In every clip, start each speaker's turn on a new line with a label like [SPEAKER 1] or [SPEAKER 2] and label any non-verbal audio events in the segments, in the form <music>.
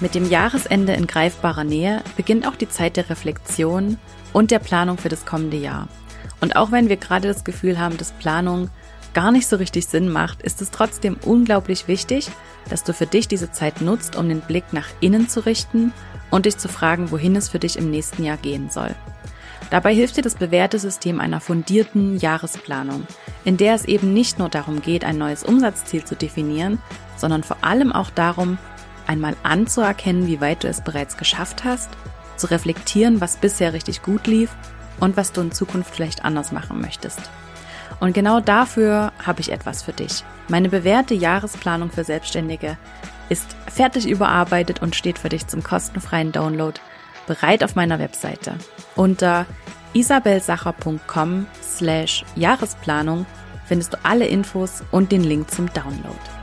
[SPEAKER 1] Mit dem Jahresende in greifbarer Nähe beginnt auch die Zeit der Reflexion und der Planung für das kommende Jahr. Und auch wenn wir gerade das Gefühl haben, dass Planung gar nicht so richtig Sinn macht, ist es trotzdem unglaublich wichtig, dass du für dich diese Zeit nutzt, um den Blick nach innen zu richten und dich zu fragen, wohin es für dich im nächsten Jahr gehen soll. Dabei hilft dir das bewährte System einer fundierten Jahresplanung, in der es eben nicht nur darum geht, ein neues Umsatzziel zu definieren, sondern vor allem auch darum, einmal anzuerkennen, wie weit du es bereits geschafft hast, zu reflektieren, was bisher richtig gut lief und was du in Zukunft vielleicht anders machen möchtest. Und genau dafür habe ich etwas für dich. Meine bewährte Jahresplanung für Selbstständige ist fertig überarbeitet und steht für dich zum kostenfreien Download bereit auf meiner Webseite. Unter isabelsacher.com slash Jahresplanung findest du alle Infos und den Link zum Download.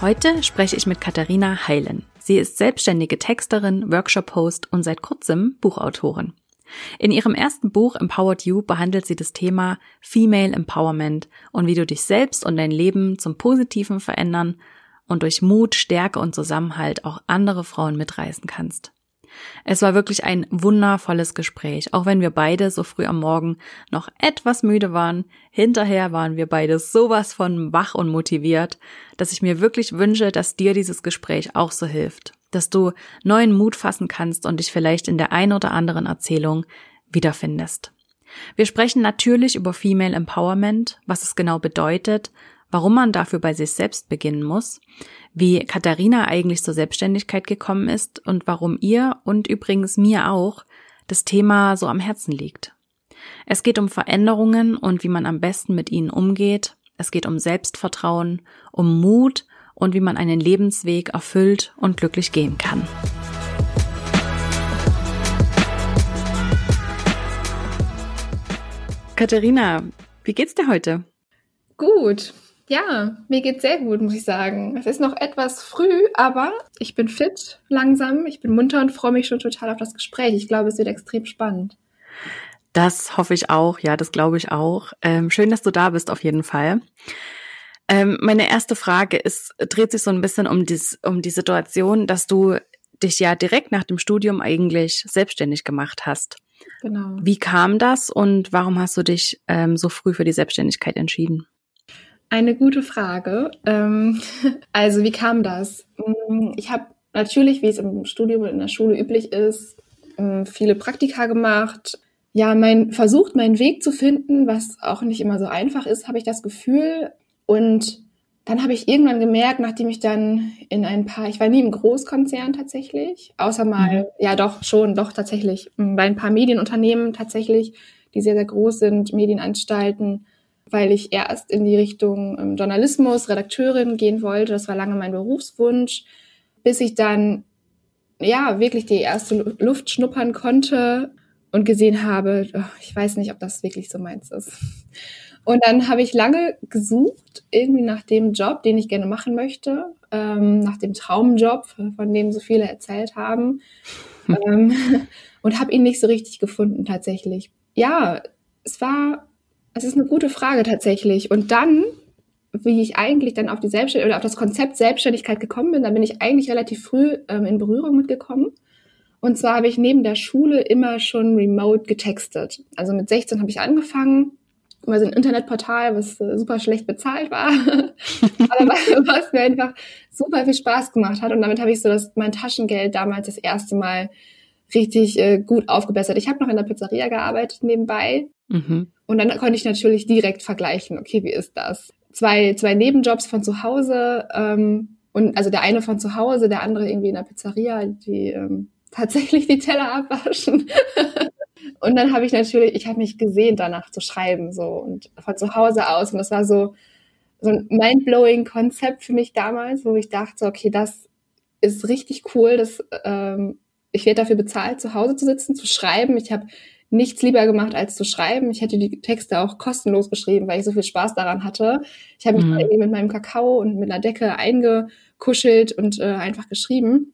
[SPEAKER 1] Heute spreche ich mit Katharina Heilen. Sie ist selbstständige Texterin, Workshop-Host und seit kurzem Buchautorin. In ihrem ersten Buch Empowered You behandelt sie das Thema Female Empowerment und wie du dich selbst und dein Leben zum Positiven verändern und durch Mut, Stärke und Zusammenhalt auch andere Frauen mitreißen kannst. Es war wirklich ein wundervolles Gespräch, auch wenn wir beide so früh am Morgen noch etwas müde waren. Hinterher waren wir beide sowas von wach und motiviert, dass ich mir wirklich wünsche, dass dir dieses Gespräch auch so hilft dass du neuen Mut fassen kannst und dich vielleicht in der ein oder anderen Erzählung wiederfindest. Wir sprechen natürlich über Female Empowerment, was es genau bedeutet, warum man dafür bei sich selbst beginnen muss, wie Katharina eigentlich zur Selbstständigkeit gekommen ist und warum ihr und übrigens mir auch das Thema so am Herzen liegt. Es geht um Veränderungen und wie man am besten mit ihnen umgeht. Es geht um Selbstvertrauen, um Mut und wie man einen Lebensweg erfüllt und glücklich gehen kann. Katharina, wie geht's dir heute?
[SPEAKER 2] Gut. Ja, mir geht's sehr gut, muss ich sagen. Es ist noch etwas früh, aber ich bin fit, langsam, ich bin munter und freue mich schon total auf das Gespräch. Ich glaube, es wird extrem spannend.
[SPEAKER 1] Das hoffe ich auch, ja, das glaube ich auch. Ähm, schön, dass du da bist, auf jeden Fall. Ähm, meine erste Frage ist, dreht sich so ein bisschen um, dies, um die Situation, dass du dich ja direkt nach dem Studium eigentlich selbstständig gemacht hast. Genau. Wie kam das und warum hast du dich ähm, so früh für die Selbstständigkeit entschieden?
[SPEAKER 2] Eine gute Frage. Ähm, <laughs> also wie kam das? Mm, ich habe natürlich, wie es im Studium und in der Schule üblich ist, ähm, viele Praktika gemacht. Ja, mein versucht, meinen Weg zu finden, was auch nicht immer so einfach ist, habe ich das Gefühl. Und dann habe ich irgendwann gemerkt, nachdem ich dann in ein paar, ich war nie im Großkonzern tatsächlich, außer mal, mhm. ja doch, schon, doch tatsächlich, bei ein paar Medienunternehmen tatsächlich, die sehr, sehr groß sind, Medienanstalten, weil ich erst in die Richtung ähm, Journalismus, Redakteurin gehen wollte. Das war lange mein Berufswunsch, bis ich dann, ja, wirklich die erste Luft schnuppern konnte und gesehen habe, oh, ich weiß nicht, ob das wirklich so meins ist. Und dann habe ich lange gesucht, irgendwie nach dem Job, den ich gerne machen möchte, ähm, nach dem Traumjob, von dem so viele erzählt haben. <laughs> ähm, <laughs> und habe ihn nicht so richtig gefunden tatsächlich. Ja, es war, Das ist eine gute Frage tatsächlich. Und dann, wie ich eigentlich dann auf die Selbstständigkeit oder auf das Konzept Selbstständigkeit gekommen bin, da bin ich eigentlich relativ früh ähm, in Berührung mitgekommen. Und zwar habe ich neben der Schule immer schon remote getextet. Also mit 16 habe ich angefangen über so ein Internetportal, was äh, super schlecht bezahlt war, <laughs> aber was mir einfach super viel Spaß gemacht hat. Und damit habe ich so das, mein Taschengeld damals das erste Mal richtig äh, gut aufgebessert. Ich habe noch in der Pizzeria gearbeitet nebenbei. Mhm. Und dann konnte ich natürlich direkt vergleichen, okay, wie ist das? Zwei, zwei Nebenjobs von zu Hause, ähm, und also der eine von zu Hause, der andere irgendwie in der Pizzeria, die ähm, tatsächlich die Teller abwaschen. <laughs> und dann habe ich natürlich, ich habe mich gesehen, danach zu schreiben, so und von zu Hause aus. Und das war so, so ein mindblowing Konzept für mich damals, wo ich dachte, okay, das ist richtig cool, das, ähm, ich werde dafür bezahlt, zu Hause zu sitzen, zu schreiben. Ich habe nichts lieber gemacht, als zu schreiben. Ich hätte die Texte auch kostenlos geschrieben, weil ich so viel Spaß daran hatte. Ich habe mich mhm. irgendwie mit meinem Kakao und mit einer Decke eingekuschelt und äh, einfach geschrieben.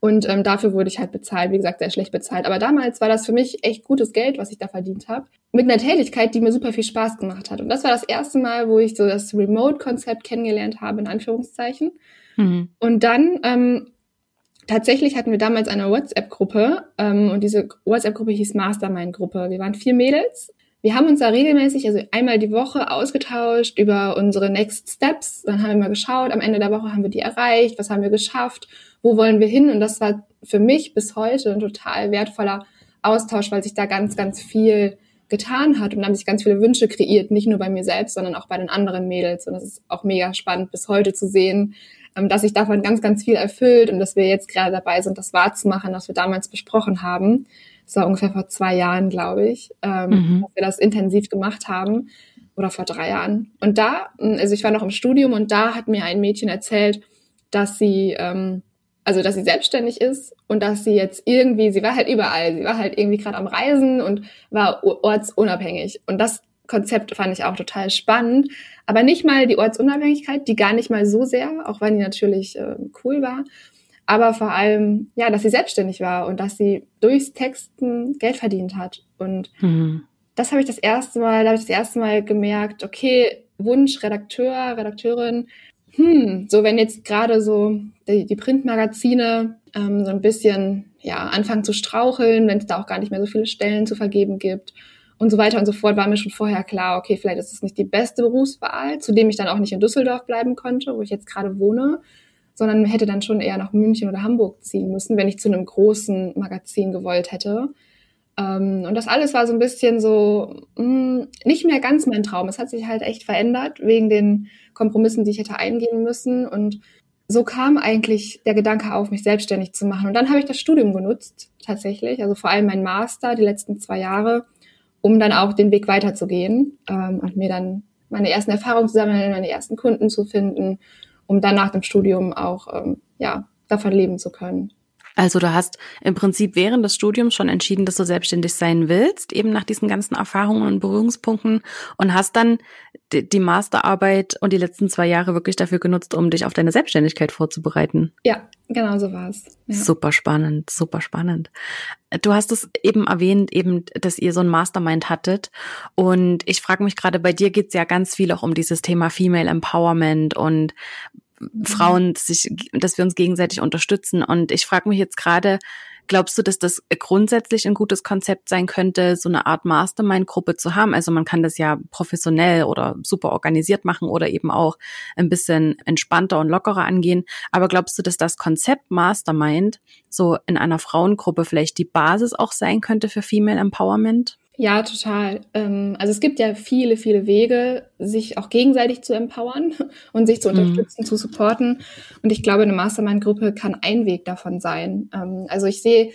[SPEAKER 2] Und ähm, dafür wurde ich halt bezahlt, wie gesagt, sehr schlecht bezahlt. Aber damals war das für mich echt gutes Geld, was ich da verdient habe. Mit einer Tätigkeit, die mir super viel Spaß gemacht hat. Und das war das erste Mal, wo ich so das Remote-Konzept kennengelernt habe, in Anführungszeichen. Mhm. Und dann ähm, tatsächlich hatten wir damals eine WhatsApp-Gruppe ähm, und diese WhatsApp-Gruppe hieß Mastermind-Gruppe. Wir waren vier Mädels. Wir haben uns da regelmäßig, also einmal die Woche ausgetauscht über unsere Next Steps. Dann haben wir mal geschaut, am Ende der Woche haben wir die erreicht, was haben wir geschafft wo wollen wir hin? Und das war für mich bis heute ein total wertvoller Austausch, weil sich da ganz, ganz viel getan hat und haben sich ganz viele Wünsche kreiert, nicht nur bei mir selbst, sondern auch bei den anderen Mädels. Und das ist auch mega spannend bis heute zu sehen, dass sich davon ganz, ganz viel erfüllt und dass wir jetzt gerade dabei sind, das wahrzumachen, was wir damals besprochen haben. Das war ungefähr vor zwei Jahren, glaube ich, ähm, mhm. dass wir das intensiv gemacht haben oder vor drei Jahren. Und da, also ich war noch im Studium und da hat mir ein Mädchen erzählt, dass sie ähm, also dass sie selbstständig ist und dass sie jetzt irgendwie, sie war halt überall, sie war halt irgendwie gerade am Reisen und war ortsunabhängig. Und das Konzept fand ich auch total spannend. Aber nicht mal die Ortsunabhängigkeit, die gar nicht mal so sehr, auch wenn die natürlich äh, cool war. Aber vor allem, ja, dass sie selbstständig war und dass sie durchs Texten Geld verdient hat. Und mhm. das habe ich das erste Mal, da habe ich das erste Mal gemerkt, okay, Wunsch, Redakteur, Redakteurin, hm, so wenn jetzt gerade so die, die Printmagazine ähm, so ein bisschen ja anfangen zu straucheln, wenn es da auch gar nicht mehr so viele Stellen zu vergeben gibt und so weiter und so fort, war mir schon vorher klar, okay, vielleicht ist es nicht die beste Berufswahl, zu dem ich dann auch nicht in Düsseldorf bleiben konnte, wo ich jetzt gerade wohne, sondern hätte dann schon eher nach München oder Hamburg ziehen müssen, wenn ich zu einem großen Magazin gewollt hätte. Ähm, und das alles war so ein bisschen so mh, hm, nicht mehr ganz mein Traum. Es hat sich halt echt verändert wegen den Kompromissen, die ich hätte eingehen müssen. Und so kam eigentlich der Gedanke auf, mich selbstständig zu machen. Und dann habe ich das Studium genutzt, tatsächlich, also vor allem mein Master, die letzten zwei Jahre, um dann auch den Weg weiterzugehen ähm, und mir dann meine ersten Erfahrungen zu sammeln, meine ersten Kunden zu finden, um dann nach dem Studium auch ähm, ja davon leben zu können.
[SPEAKER 1] Also du hast im Prinzip während des Studiums schon entschieden, dass du selbstständig sein willst, eben nach diesen ganzen Erfahrungen und Berührungspunkten und hast dann die Masterarbeit und die letzten zwei Jahre wirklich dafür genutzt, um dich auf deine Selbstständigkeit vorzubereiten.
[SPEAKER 2] Ja, genau so war es.
[SPEAKER 1] Ja. Super spannend, super spannend. Du hast es eben erwähnt, eben, dass ihr so ein Mastermind hattet. Und ich frage mich gerade, bei dir geht es ja ganz viel auch um dieses Thema Female Empowerment und Frauen sich, dass wir uns gegenseitig unterstützen. Und ich frage mich jetzt gerade, glaubst du, dass das grundsätzlich ein gutes Konzept sein könnte, so eine Art Mastermind-Gruppe zu haben? Also man kann das ja professionell oder super organisiert machen oder eben auch ein bisschen entspannter und lockerer angehen. Aber glaubst du, dass das Konzept Mastermind so in einer Frauengruppe vielleicht die Basis auch sein könnte für Female Empowerment?
[SPEAKER 2] Ja, total. Ähm, also es gibt ja viele, viele Wege, sich auch gegenseitig zu empowern <laughs> und sich zu mhm. unterstützen, mhm. zu supporten. Und ich glaube, eine Mastermind-Gruppe kann ein Weg davon sein. Ähm, also ich sehe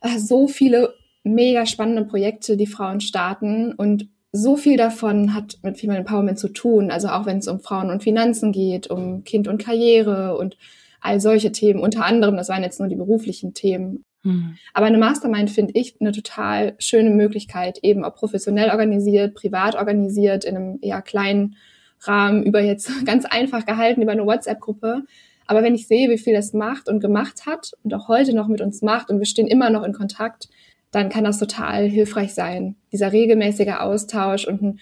[SPEAKER 2] äh, so viele mega spannende Projekte, die Frauen starten und so viel davon hat mit Female Empowerment zu tun. Also auch wenn es um Frauen und Finanzen geht, um Kind und Karriere und all solche Themen. Unter anderem, das waren jetzt nur die beruflichen Themen. Mhm. Aber eine Mastermind finde ich eine total schöne Möglichkeit, eben auch professionell organisiert, privat organisiert, in einem eher kleinen Rahmen, über jetzt <laughs> ganz einfach gehalten, über eine WhatsApp-Gruppe. Aber wenn ich sehe, wie viel das macht und gemacht hat und auch heute noch mit uns macht und wir stehen immer noch in Kontakt, dann kann das total hilfreich sein. Dieser regelmäßige Austausch und ein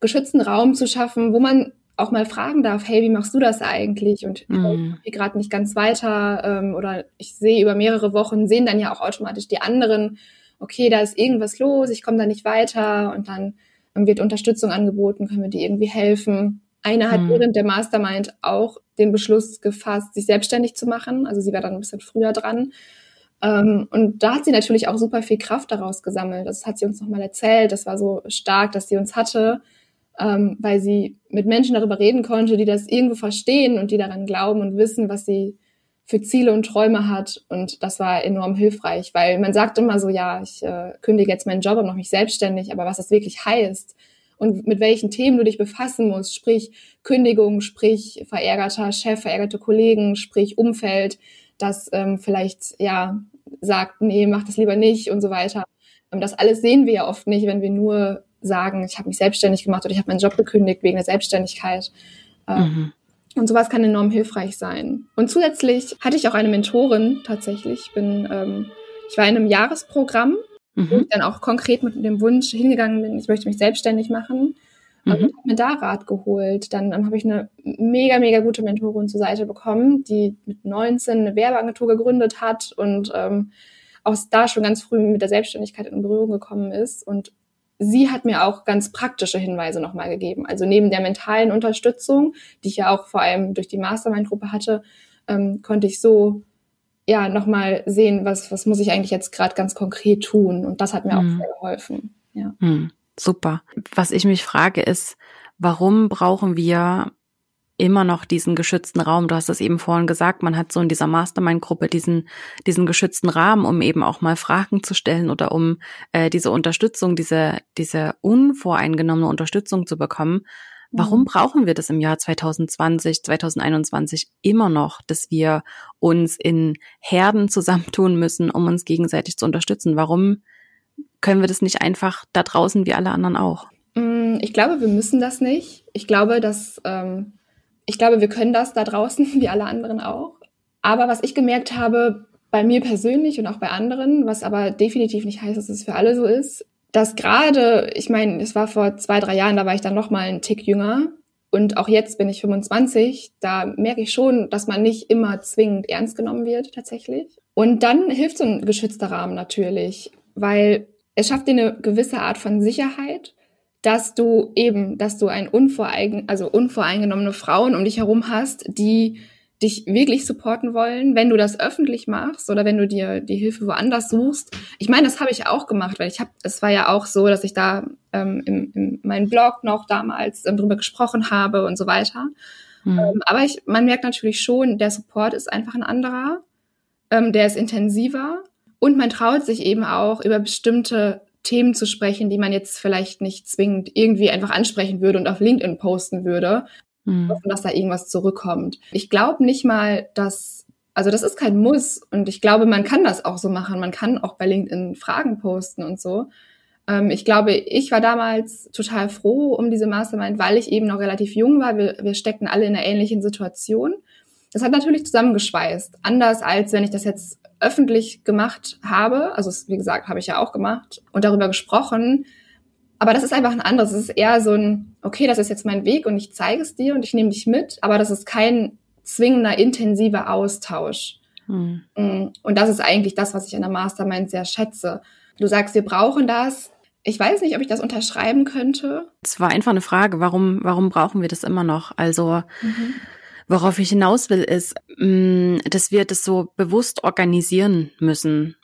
[SPEAKER 2] geschützten Raum zu schaffen, wo man auch mal fragen darf, hey, wie machst du das eigentlich? Und mhm. ich gerade nicht ganz weiter ähm, oder ich sehe über mehrere Wochen, sehen dann ja auch automatisch die anderen, okay, da ist irgendwas los, ich komme da nicht weiter und dann wird Unterstützung angeboten, können wir die irgendwie helfen. Eine hat mhm. während der Mastermind auch den Beschluss gefasst, sich selbstständig zu machen. Also sie war dann ein bisschen früher dran. Ähm, und da hat sie natürlich auch super viel Kraft daraus gesammelt. Das hat sie uns nochmal erzählt. Das war so stark, dass sie uns hatte ähm, weil sie mit Menschen darüber reden konnte, die das irgendwo verstehen und die daran glauben und wissen, was sie für Ziele und Träume hat. Und das war enorm hilfreich, weil man sagt immer so, ja, ich äh, kündige jetzt meinen Job und mache mich selbstständig, aber was das wirklich heißt und mit welchen Themen du dich befassen musst, sprich Kündigung, sprich verärgerter Chef, verärgerte Kollegen, sprich Umfeld, das ähm, vielleicht ja sagt, nee, mach das lieber nicht und so weiter. Und das alles sehen wir ja oft nicht, wenn wir nur sagen, ich habe mich selbstständig gemacht oder ich habe meinen Job gekündigt wegen der Selbstständigkeit. Ähm, mhm. Und sowas kann enorm hilfreich sein. Und zusätzlich hatte ich auch eine Mentorin tatsächlich. Ich bin, ähm, ich war in einem Jahresprogramm, mhm. wo ich dann auch konkret mit dem Wunsch hingegangen bin, ich möchte mich selbstständig machen. Mhm. Und habe mir da Rat geholt. Dann, dann habe ich eine mega, mega gute Mentorin zur Seite bekommen, die mit 19 eine Werbeagentur gegründet hat und ähm, auch da schon ganz früh mit der Selbstständigkeit in Berührung gekommen ist und sie hat mir auch ganz praktische Hinweise nochmal gegeben. Also neben der mentalen Unterstützung, die ich ja auch vor allem durch die Mastermind-Gruppe hatte, ähm, konnte ich so ja nochmal sehen, was, was muss ich eigentlich jetzt gerade ganz konkret tun. Und das hat mir mhm. auch sehr geholfen. Ja.
[SPEAKER 1] Mhm. Super. Was ich mich frage ist, warum brauchen wir immer noch diesen geschützten Raum. Du hast es eben vorhin gesagt, man hat so in dieser Mastermind-Gruppe diesen, diesen geschützten Rahmen, um eben auch mal Fragen zu stellen oder um äh, diese Unterstützung, diese, diese unvoreingenommene Unterstützung zu bekommen. Warum mhm. brauchen wir das im Jahr 2020, 2021 immer noch, dass wir uns in Herden zusammentun müssen, um uns gegenseitig zu unterstützen? Warum können wir das nicht einfach da draußen wie alle anderen auch?
[SPEAKER 2] Mm, ich glaube, wir müssen das nicht. Ich glaube, dass ähm, ich glaube, wir können das da draußen, <laughs> wie alle anderen auch. Aber was ich gemerkt habe, bei mir persönlich und auch bei anderen, was aber definitiv nicht heißt, dass es für alle so ist, dass gerade, ich meine, es war vor zwei, drei Jahren, da war ich dann noch mal einen Tick jünger und auch jetzt bin ich 25, da merke ich schon, dass man nicht immer zwingend ernst genommen wird tatsächlich. Und dann hilft so ein geschützter Rahmen natürlich, weil es schafft dir eine gewisse Art von Sicherheit dass du eben, dass du ein unvoreigen, also unvoreingenommene Frauen um dich herum hast, die dich wirklich supporten wollen, wenn du das öffentlich machst oder wenn du dir die Hilfe woanders suchst. Ich meine, das habe ich auch gemacht, weil ich habe, es war ja auch so, dass ich da ähm, im, in meinem Blog noch damals ähm, drüber gesprochen habe und so weiter. Mhm. Ähm, aber ich, man merkt natürlich schon, der Support ist einfach ein anderer, ähm, der ist intensiver und man traut sich eben auch über bestimmte Themen zu sprechen, die man jetzt vielleicht nicht zwingend irgendwie einfach ansprechen würde und auf LinkedIn posten würde, mhm. hoffen, dass da irgendwas zurückkommt. Ich glaube nicht mal, dass, also das ist kein Muss und ich glaube, man kann das auch so machen. Man kann auch bei LinkedIn Fragen posten und so. Ähm, ich glaube, ich war damals total froh um diese Mastermind, weil ich eben noch relativ jung war. Wir, wir steckten alle in einer ähnlichen Situation. Das hat natürlich zusammengeschweißt. Anders als wenn ich das jetzt öffentlich gemacht habe. Also wie gesagt, habe ich ja auch gemacht und darüber gesprochen. Aber das ist einfach ein anderes. Es ist eher so ein, okay, das ist jetzt mein Weg und ich zeige es dir und ich nehme dich mit, aber das ist kein zwingender, intensiver Austausch. Hm. Mm, und das ist eigentlich das, was ich an der Mastermind sehr schätze. Du sagst, wir brauchen das. Ich weiß nicht, ob ich das unterschreiben könnte.
[SPEAKER 1] Es war einfach eine Frage, warum, warum brauchen wir das immer noch? Also, mhm Worauf ich hinaus will, ist, mm, dass wir das so bewusst organisieren müssen.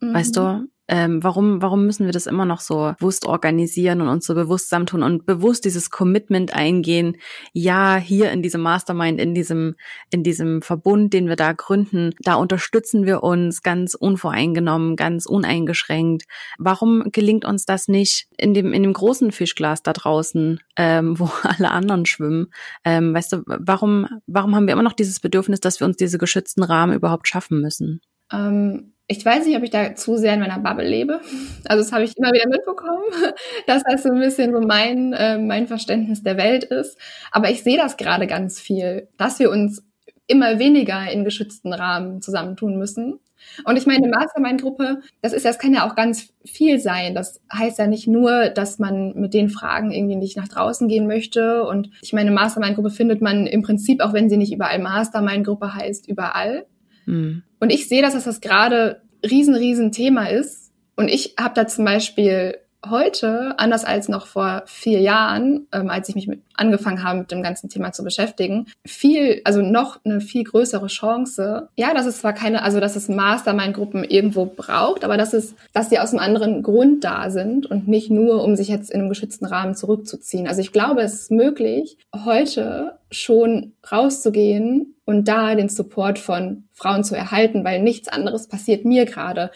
[SPEAKER 1] Mhm. Weißt du? Ähm, warum, warum müssen wir das immer noch so bewusst organisieren und uns so bewusst zusammentun und bewusst dieses Commitment eingehen? Ja, hier in diesem Mastermind, in diesem, in diesem Verbund, den wir da gründen, da unterstützen wir uns ganz unvoreingenommen, ganz uneingeschränkt. Warum gelingt uns das nicht in dem, in dem großen Fischglas da draußen, ähm, wo <laughs> alle anderen schwimmen? Ähm, weißt du, warum, warum haben wir immer noch dieses Bedürfnis, dass wir uns diese geschützten Rahmen überhaupt schaffen müssen?
[SPEAKER 2] Ähm ich weiß nicht, ob ich da zu sehr in meiner Bubble lebe. Also das habe ich immer wieder mitbekommen, <laughs> dass das so ein bisschen so mein, äh, mein Verständnis der Welt ist. Aber ich sehe das gerade ganz viel, dass wir uns immer weniger in geschützten Rahmen zusammentun müssen. Und ich meine, Mastermind-Gruppe, das ist, das kann ja auch ganz viel sein. Das heißt ja nicht nur, dass man mit den Fragen irgendwie nicht nach draußen gehen möchte. Und ich meine, Mastermind-Gruppe findet man im Prinzip, auch wenn sie nicht überall Mastermind-Gruppe heißt, überall. Mhm. Und ich sehe, dass das gerade riesen, riesen Thema ist. Und ich habe da zum Beispiel heute, anders als noch vor vier Jahren, ähm, als ich mich mit angefangen habe, mit dem ganzen Thema zu beschäftigen, viel, also noch eine viel größere Chance. Ja, dass es zwar keine, also dass es Mastermind-Gruppen irgendwo braucht, aber dass es, dass sie aus einem anderen Grund da sind und nicht nur, um sich jetzt in einem geschützten Rahmen zurückzuziehen. Also ich glaube, es ist möglich, heute schon rauszugehen und da den Support von Frauen zu erhalten, weil nichts anderes passiert mir gerade.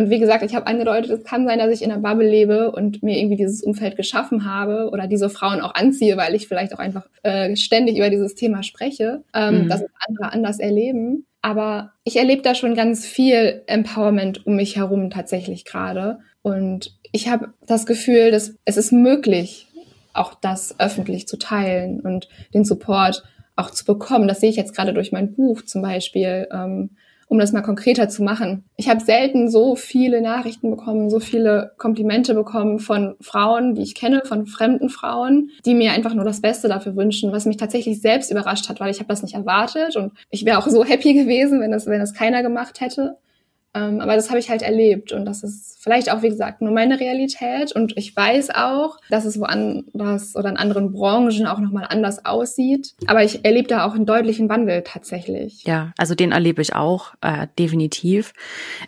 [SPEAKER 2] Und wie gesagt, ich habe angedeutet, es kann sein, dass ich in einer Bubble lebe und mir irgendwie dieses Umfeld geschaffen habe oder diese Frauen auch anziehe, weil ich vielleicht auch einfach äh, ständig über dieses Thema spreche, ähm, mhm. dass es andere anders erleben. Aber ich erlebe da schon ganz viel Empowerment um mich herum tatsächlich gerade. Und ich habe das Gefühl, dass es ist möglich, auch das öffentlich zu teilen und den Support auch zu bekommen. Das sehe ich jetzt gerade durch mein Buch zum Beispiel. Ähm, um das mal konkreter zu machen. Ich habe selten so viele Nachrichten bekommen, so viele Komplimente bekommen von Frauen, die ich kenne, von fremden Frauen, die mir einfach nur das Beste dafür wünschen, was mich tatsächlich selbst überrascht hat, weil ich habe das nicht erwartet und ich wäre auch so happy gewesen, wenn das, wenn das keiner gemacht hätte. Ähm, aber das habe ich halt erlebt und das ist vielleicht auch, wie gesagt, nur meine Realität. Und ich weiß auch, dass es woanders oder in anderen Branchen auch nochmal anders aussieht. Aber ich erlebe da auch einen deutlichen Wandel tatsächlich.
[SPEAKER 1] Ja, also den erlebe ich auch, äh, definitiv.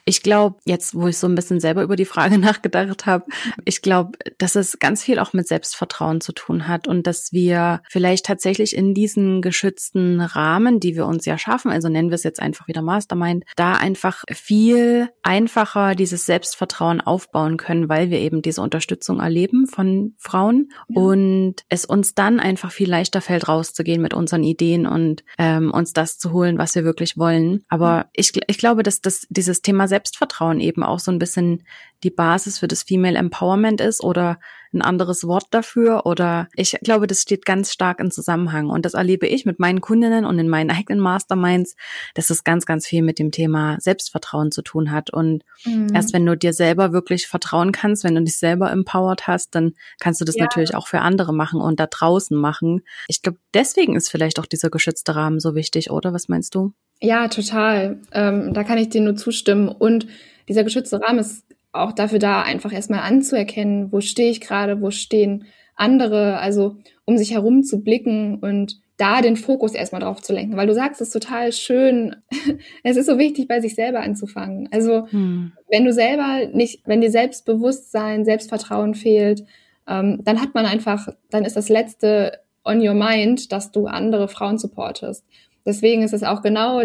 [SPEAKER 1] Ich glaube, jetzt, wo ich so ein bisschen selber über die Frage <laughs> nachgedacht habe, ich glaube, dass es ganz viel auch mit Selbstvertrauen zu tun hat und dass wir vielleicht tatsächlich in diesen geschützten Rahmen, die wir uns ja schaffen, also nennen wir es jetzt einfach wieder Mastermind, da einfach viel viel einfacher dieses Selbstvertrauen aufbauen können, weil wir eben diese Unterstützung erleben von Frauen ja. und es uns dann einfach viel leichter fällt, rauszugehen mit unseren Ideen und ähm, uns das zu holen, was wir wirklich wollen. Aber ja. ich, ich glaube, dass das, dieses Thema Selbstvertrauen eben auch so ein bisschen die Basis für das Female Empowerment ist oder ein anderes Wort dafür oder ich glaube, das steht ganz stark in Zusammenhang und das erlebe ich mit meinen Kundinnen und in meinen eigenen Masterminds, dass es ganz, ganz viel mit dem Thema Selbstvertrauen zu tun hat und mhm. erst wenn du dir selber wirklich vertrauen kannst, wenn du dich selber empowered hast, dann kannst du das ja. natürlich auch für andere machen und da draußen machen. Ich glaube, deswegen ist vielleicht auch dieser geschützte Rahmen so wichtig, oder? Was meinst du?
[SPEAKER 2] Ja, total. Ähm, da kann ich dir nur zustimmen. Und dieser geschützte Rahmen ist auch dafür da, einfach erstmal anzuerkennen, wo stehe ich gerade, wo stehen andere, also um sich herum zu blicken und da den Fokus erstmal drauf zu lenken, weil du sagst es ist total schön. <laughs> es ist so wichtig, bei sich selber anzufangen. Also hm. wenn du selber nicht, wenn dir Selbstbewusstsein, Selbstvertrauen fehlt, ähm, dann hat man einfach, dann ist das letzte on your mind, dass du andere Frauen supportest. Deswegen ist es auch genau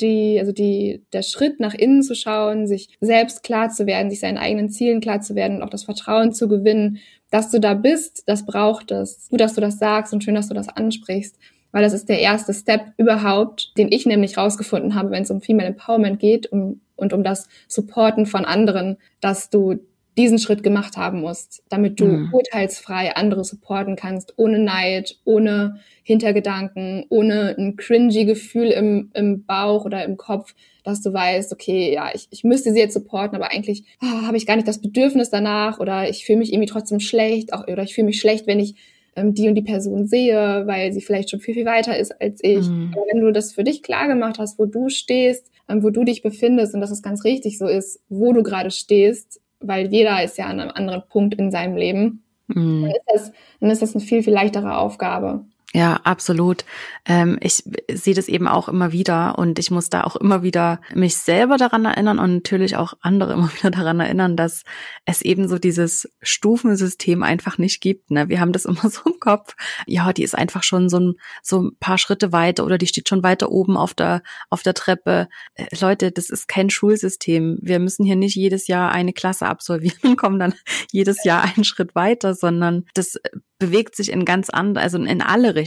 [SPEAKER 2] die, also die, der Schritt nach innen zu schauen, sich selbst klar zu werden, sich seinen eigenen Zielen klar zu werden und auch das Vertrauen zu gewinnen, dass du da bist, das braucht es. Gut, dass du das sagst und schön, dass du das ansprichst, weil das ist der erste Step überhaupt, den ich nämlich rausgefunden habe, wenn es um Female Empowerment geht um, und um das Supporten von anderen, dass du diesen Schritt gemacht haben musst, damit du mhm. urteilsfrei andere supporten kannst, ohne Neid, ohne Hintergedanken, ohne ein cringy Gefühl im, im Bauch oder im Kopf, dass du weißt, okay, ja, ich, ich müsste sie jetzt supporten, aber eigentlich oh, habe ich gar nicht das Bedürfnis danach oder ich fühle mich irgendwie trotzdem schlecht auch, oder ich fühle mich schlecht, wenn ich ähm, die und die Person sehe, weil sie vielleicht schon viel, viel weiter ist als ich. Mhm. Wenn du das für dich klar gemacht hast, wo du stehst, ähm, wo du dich befindest und dass es ganz richtig so ist, wo du gerade stehst, weil jeder ist ja an einem anderen Punkt in seinem Leben, mhm. dann, ist das, dann ist das eine viel, viel leichtere Aufgabe.
[SPEAKER 1] Ja, absolut. Ähm, ich sehe das eben auch immer wieder und ich muss da auch immer wieder mich selber daran erinnern und natürlich auch andere <laughs> immer wieder daran erinnern, dass es eben so dieses Stufensystem einfach nicht gibt. Ne? Wir haben das <laughs> immer so im Kopf. Ja, die ist einfach schon so ein, so ein paar Schritte weiter oder die steht schon weiter oben auf der, auf der Treppe. Äh, Leute, das ist kein Schulsystem. Wir müssen hier nicht jedes Jahr eine Klasse absolvieren und kommen dann <laughs> jedes Jahr einen Schritt weiter, sondern das bewegt sich in ganz andere, also in alle Richtungen.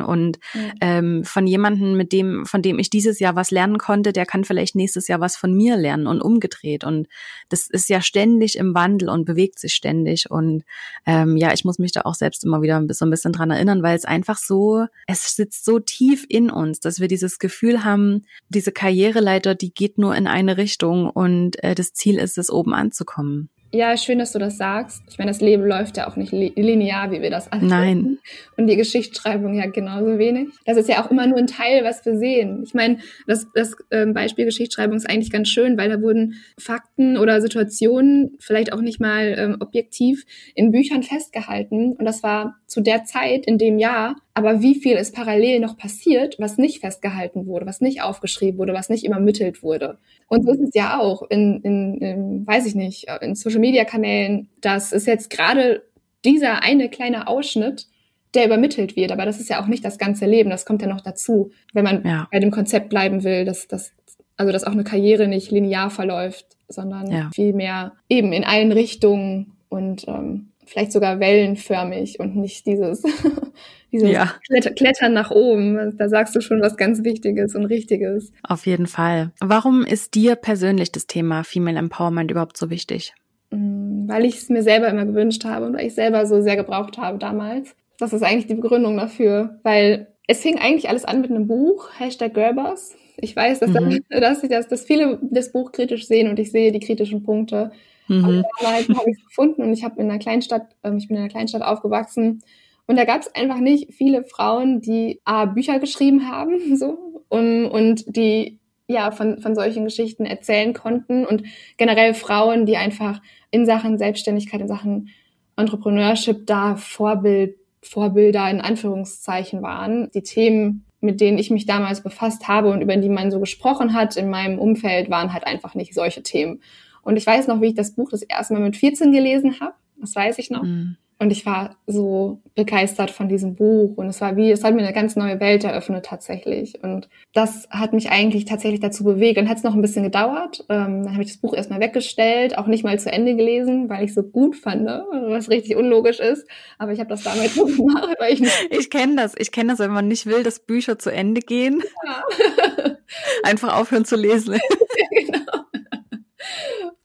[SPEAKER 1] Und mhm. ähm, von jemandem, mit dem, von dem ich dieses Jahr was lernen konnte, der kann vielleicht nächstes Jahr was von mir lernen und umgedreht. Und das ist ja ständig im Wandel und bewegt sich ständig. Und ähm, ja, ich muss mich da auch selbst immer wieder so ein bisschen dran erinnern, weil es einfach so, es sitzt so tief in uns, dass wir dieses Gefühl haben, diese Karriereleiter, die geht nur in eine Richtung und äh, das Ziel ist es, oben anzukommen.
[SPEAKER 2] Ja, schön, dass du das sagst. Ich meine, das Leben läuft ja auch nicht linear, wie wir das
[SPEAKER 1] alle Nein.
[SPEAKER 2] Und die Geschichtsschreibung ja genauso wenig. Das ist ja auch immer nur ein Teil, was wir sehen. Ich meine, das, das ähm, Beispiel Geschichtsschreibung ist eigentlich ganz schön, weil da wurden Fakten oder Situationen vielleicht auch nicht mal ähm, objektiv in Büchern festgehalten. Und das war zu der Zeit, in dem Jahr, aber wie viel ist parallel noch passiert, was nicht festgehalten wurde, was nicht aufgeschrieben wurde, was nicht übermittelt wurde. Und so ist es ja auch in, in, in weiß ich nicht, in Social Media Kanälen. Das ist jetzt gerade dieser eine kleine Ausschnitt, der übermittelt wird. Aber das ist ja auch nicht das ganze Leben. Das kommt ja noch dazu, wenn man ja. bei dem Konzept bleiben will, dass, dass, also dass auch eine Karriere nicht linear verläuft, sondern ja. vielmehr eben in allen Richtungen und ähm, vielleicht sogar wellenförmig und nicht dieses, <laughs> dieses ja. Klettern nach oben. Da sagst du schon was ganz Wichtiges und Richtiges.
[SPEAKER 1] Auf jeden Fall. Warum ist dir persönlich das Thema Female Empowerment überhaupt so wichtig?
[SPEAKER 2] Mm, weil ich es mir selber immer gewünscht habe und weil ich selber so sehr gebraucht habe damals. Das ist eigentlich die Begründung dafür, weil es fing eigentlich alles an mit einem Buch, Hashtag Girlboss. Ich weiß, dass, mhm. <laughs> dass, dass, dass viele das Buch kritisch sehen und ich sehe die kritischen Punkte. Mhm. damals habe ich gefunden und ich habe in einer Kleinstadt, ähm, ich bin in einer Kleinstadt aufgewachsen und da gab es einfach nicht viele Frauen, die A, Bücher geschrieben haben, <laughs> so, und, und die ja von, von solchen Geschichten erzählen konnten und generell Frauen, die einfach in Sachen Selbstständigkeit, in Sachen Entrepreneurship da Vorbild, Vorbilder in Anführungszeichen waren. Die Themen, mit denen ich mich damals befasst habe und über die man so gesprochen hat in meinem Umfeld, waren halt einfach nicht solche Themen. Und ich weiß noch, wie ich das Buch das erste Mal mit 14 gelesen habe. Das weiß ich noch. Mhm. Und ich war so begeistert von diesem Buch und es war wie, es hat mir eine ganz neue Welt eröffnet tatsächlich. Und das hat mich eigentlich tatsächlich dazu bewegt. Dann hat es noch ein bisschen gedauert. Ähm, dann habe ich das Buch erstmal weggestellt, auch nicht mal zu Ende gelesen, weil ich so gut fand, was richtig unlogisch ist. Aber ich habe das damals <laughs> so gemacht, weil ich
[SPEAKER 1] nicht. Ich kenne das. Ich kenne das, wenn man nicht will, dass Bücher zu Ende gehen. Ja. <laughs> Einfach aufhören zu lesen. <laughs> ja, genau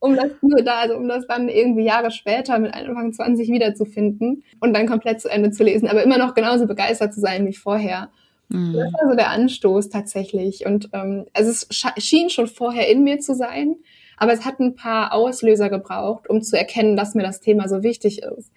[SPEAKER 2] um das nur da, also um das dann irgendwie Jahre später mit Anfang 20 wiederzufinden und dann komplett zu Ende zu lesen, aber immer noch genauso begeistert zu sein wie vorher. Mhm. Das war so der Anstoß tatsächlich. Und ähm, also es schien schon vorher in mir zu sein, aber es hat ein paar Auslöser gebraucht, um zu erkennen, dass mir das Thema so wichtig ist.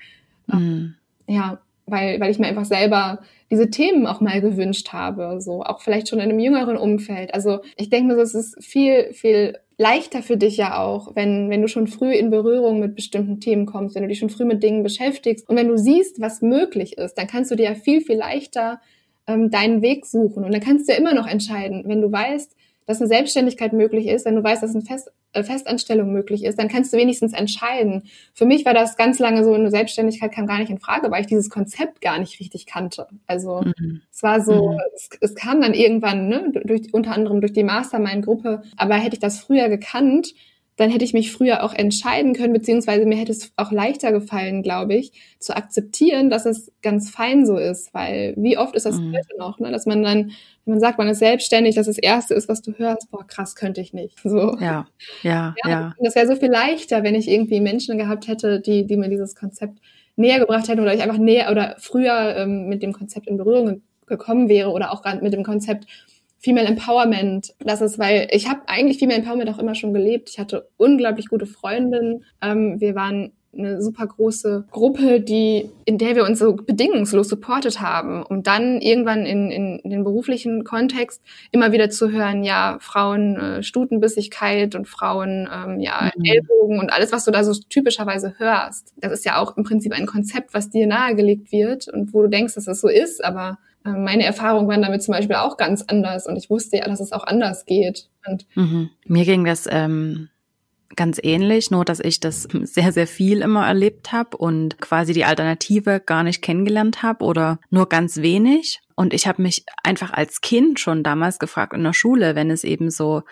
[SPEAKER 2] Mhm. Ja, weil, weil ich mir einfach selber diese Themen auch mal gewünscht habe, so auch vielleicht schon in einem jüngeren Umfeld. Also ich denke mir, es ist viel, viel leichter für dich ja auch, wenn, wenn du schon früh in Berührung mit bestimmten Themen kommst, wenn du dich schon früh mit Dingen beschäftigst und wenn du siehst, was möglich ist, dann kannst du dir ja viel, viel leichter ähm, deinen Weg suchen und dann kannst du ja immer noch entscheiden, wenn du weißt, dass eine Selbstständigkeit möglich ist, wenn du weißt, dass eine Fest, äh, Festanstellung möglich ist, dann kannst du wenigstens entscheiden. Für mich war das ganz lange so, eine Selbstständigkeit kam gar nicht in Frage, weil ich dieses Konzept gar nicht richtig kannte. Also mhm. es war so, mhm. es, es, kam dann irgendwann, ne, durch, unter anderem durch die Mastermind-Gruppe, aber hätte ich das früher gekannt, dann hätte ich mich früher auch entscheiden können, beziehungsweise mir hätte es auch leichter gefallen, glaube ich, zu akzeptieren, dass es ganz fein so ist, weil wie oft ist das mhm. heute noch, ne? dass man dann, wenn man sagt, man ist selbstständig, dass das Erste ist, was du hörst, boah, krass, könnte ich nicht. So.
[SPEAKER 1] Ja, ja, <laughs> ja. ja.
[SPEAKER 2] Das wäre so viel leichter, wenn ich irgendwie Menschen gehabt hätte, die, die mir dieses Konzept näher gebracht hätten oder ich einfach näher oder früher ähm, mit dem Konzept in Berührung gekommen wäre oder auch mit dem Konzept Female Empowerment. Das ist, weil ich habe eigentlich Female Empowerment auch immer schon gelebt. Ich hatte unglaublich gute Freundinnen. Ähm, wir waren eine super große Gruppe, die, in der wir uns so bedingungslos supportet haben, um dann irgendwann in, in, in den beruflichen Kontext immer wieder zu hören, ja, Frauen äh, Stutenbissigkeit und Frauen ähm, ja mhm. Ellbogen und alles, was du da so typischerweise hörst. Das ist ja auch im Prinzip ein Konzept, was dir nahegelegt wird und wo du denkst, dass das so ist, aber meine Erfahrungen waren damit zum Beispiel auch ganz anders und ich wusste ja, dass es auch anders geht.
[SPEAKER 1] Mhm. Mir ging das ähm, ganz ähnlich, nur dass ich das <laughs> sehr, sehr viel immer erlebt habe und quasi die Alternative gar nicht kennengelernt habe oder nur ganz wenig. Und ich habe mich einfach als Kind schon damals gefragt in der Schule, wenn es eben so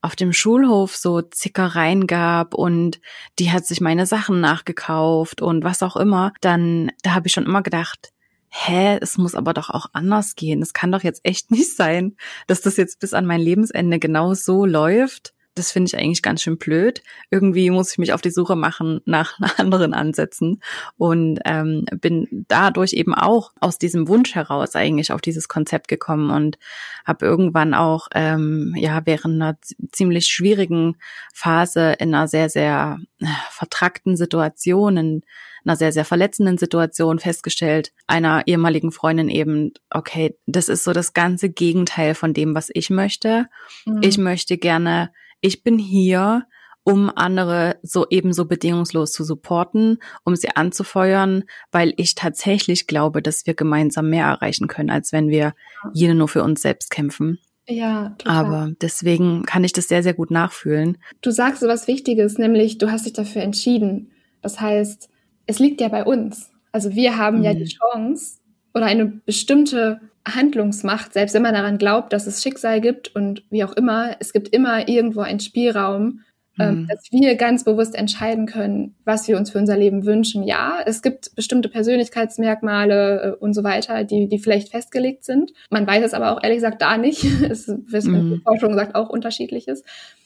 [SPEAKER 1] auf dem Schulhof so Zickereien gab und die hat sich meine Sachen nachgekauft und was auch immer, dann da habe ich schon immer gedacht, hä, es muss aber doch auch anders gehen. Es kann doch jetzt echt <laughs> nicht sein, dass das jetzt bis an mein Lebensende genau so läuft das finde ich eigentlich ganz schön blöd. Irgendwie muss ich mich auf die Suche machen nach <laughs> anderen Ansätzen und ähm, bin dadurch eben auch aus diesem Wunsch heraus eigentlich auf dieses Konzept gekommen und habe irgendwann auch ähm, ja während einer ziemlich schwierigen Phase in einer sehr sehr äh, vertrackten Situation in einer sehr, sehr verletzenden Situation festgestellt, einer ehemaligen Freundin eben, okay, das ist so das ganze Gegenteil von dem, was ich möchte. Mhm. Ich möchte gerne ich bin hier, um andere so ebenso bedingungslos zu supporten, um sie anzufeuern, weil ich tatsächlich glaube, dass wir gemeinsam mehr erreichen können, als wenn wir jede nur für uns selbst kämpfen.
[SPEAKER 2] Ja,
[SPEAKER 1] total. Aber deswegen kann ich das sehr, sehr gut nachfühlen.
[SPEAKER 2] Du sagst so was Wichtiges, nämlich du hast dich dafür entschieden. Das heißt, es liegt ja bei uns. Also wir haben mhm. ja die mhm. Chance oder eine bestimmte Handlungsmacht, selbst wenn man daran glaubt, dass es Schicksal gibt und wie auch immer, es gibt immer irgendwo einen Spielraum, ähm, mhm. dass wir ganz bewusst entscheiden können, was wir uns für unser Leben wünschen. Ja, es gibt bestimmte Persönlichkeitsmerkmale äh, und so weiter, die, die vielleicht festgelegt sind. Man weiß es aber auch ehrlich gesagt da nicht. <laughs> es ist, wie mhm. Forschung sagt, auch unterschiedliches.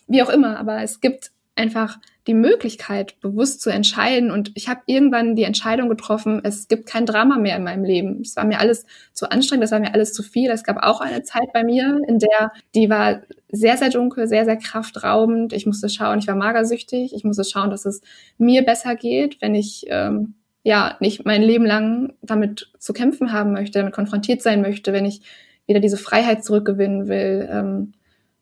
[SPEAKER 2] Wie auch immer, aber es gibt einfach die Möglichkeit, bewusst zu entscheiden. Und ich habe irgendwann die Entscheidung getroffen, es gibt kein Drama mehr in meinem Leben. Es war mir alles zu anstrengend, es war mir alles zu viel. Es gab auch eine Zeit bei mir, in der die war sehr, sehr dunkel, sehr, sehr kraftraubend. Ich musste schauen, ich war magersüchtig. Ich musste schauen, dass es mir besser geht, wenn ich ähm, ja nicht mein Leben lang damit zu kämpfen haben möchte, damit konfrontiert sein möchte, wenn ich wieder diese Freiheit zurückgewinnen will. Ähm,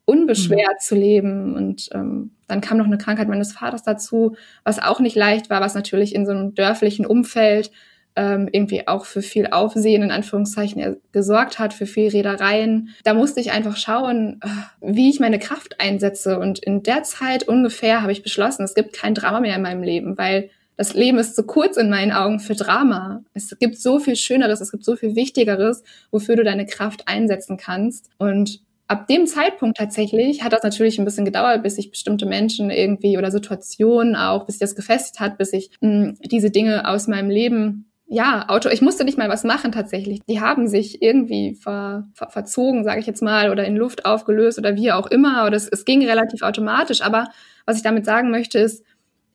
[SPEAKER 2] unbeschwert mhm. zu leben. Und ähm, dann kam noch eine Krankheit meines Vaters dazu, was auch nicht leicht war, was natürlich in so einem dörflichen Umfeld ähm, irgendwie auch für viel Aufsehen in Anführungszeichen gesorgt hat, für viel Reedereien. Da musste ich einfach schauen, äh, wie ich meine Kraft einsetze. Und in der Zeit ungefähr habe ich beschlossen, es gibt kein Drama mehr in meinem Leben, weil das Leben ist zu kurz in meinen Augen für Drama. Es gibt so viel Schöneres, es gibt so viel Wichtigeres, wofür du deine Kraft einsetzen kannst. Und ab dem Zeitpunkt tatsächlich hat das natürlich ein bisschen gedauert, bis sich bestimmte Menschen irgendwie oder Situationen auch, bis sich das gefestigt hat, bis ich mh, hm, diese Dinge aus meinem Leben ja, Auto, ich musste nicht mal was machen tatsächlich. Die haben sich irgendwie ver, ver, verzogen, sage ich jetzt mal, oder in Luft aufgelöst oder wie auch immer. Oder es, es ging relativ automatisch. Aber was ich damit sagen möchte, ist,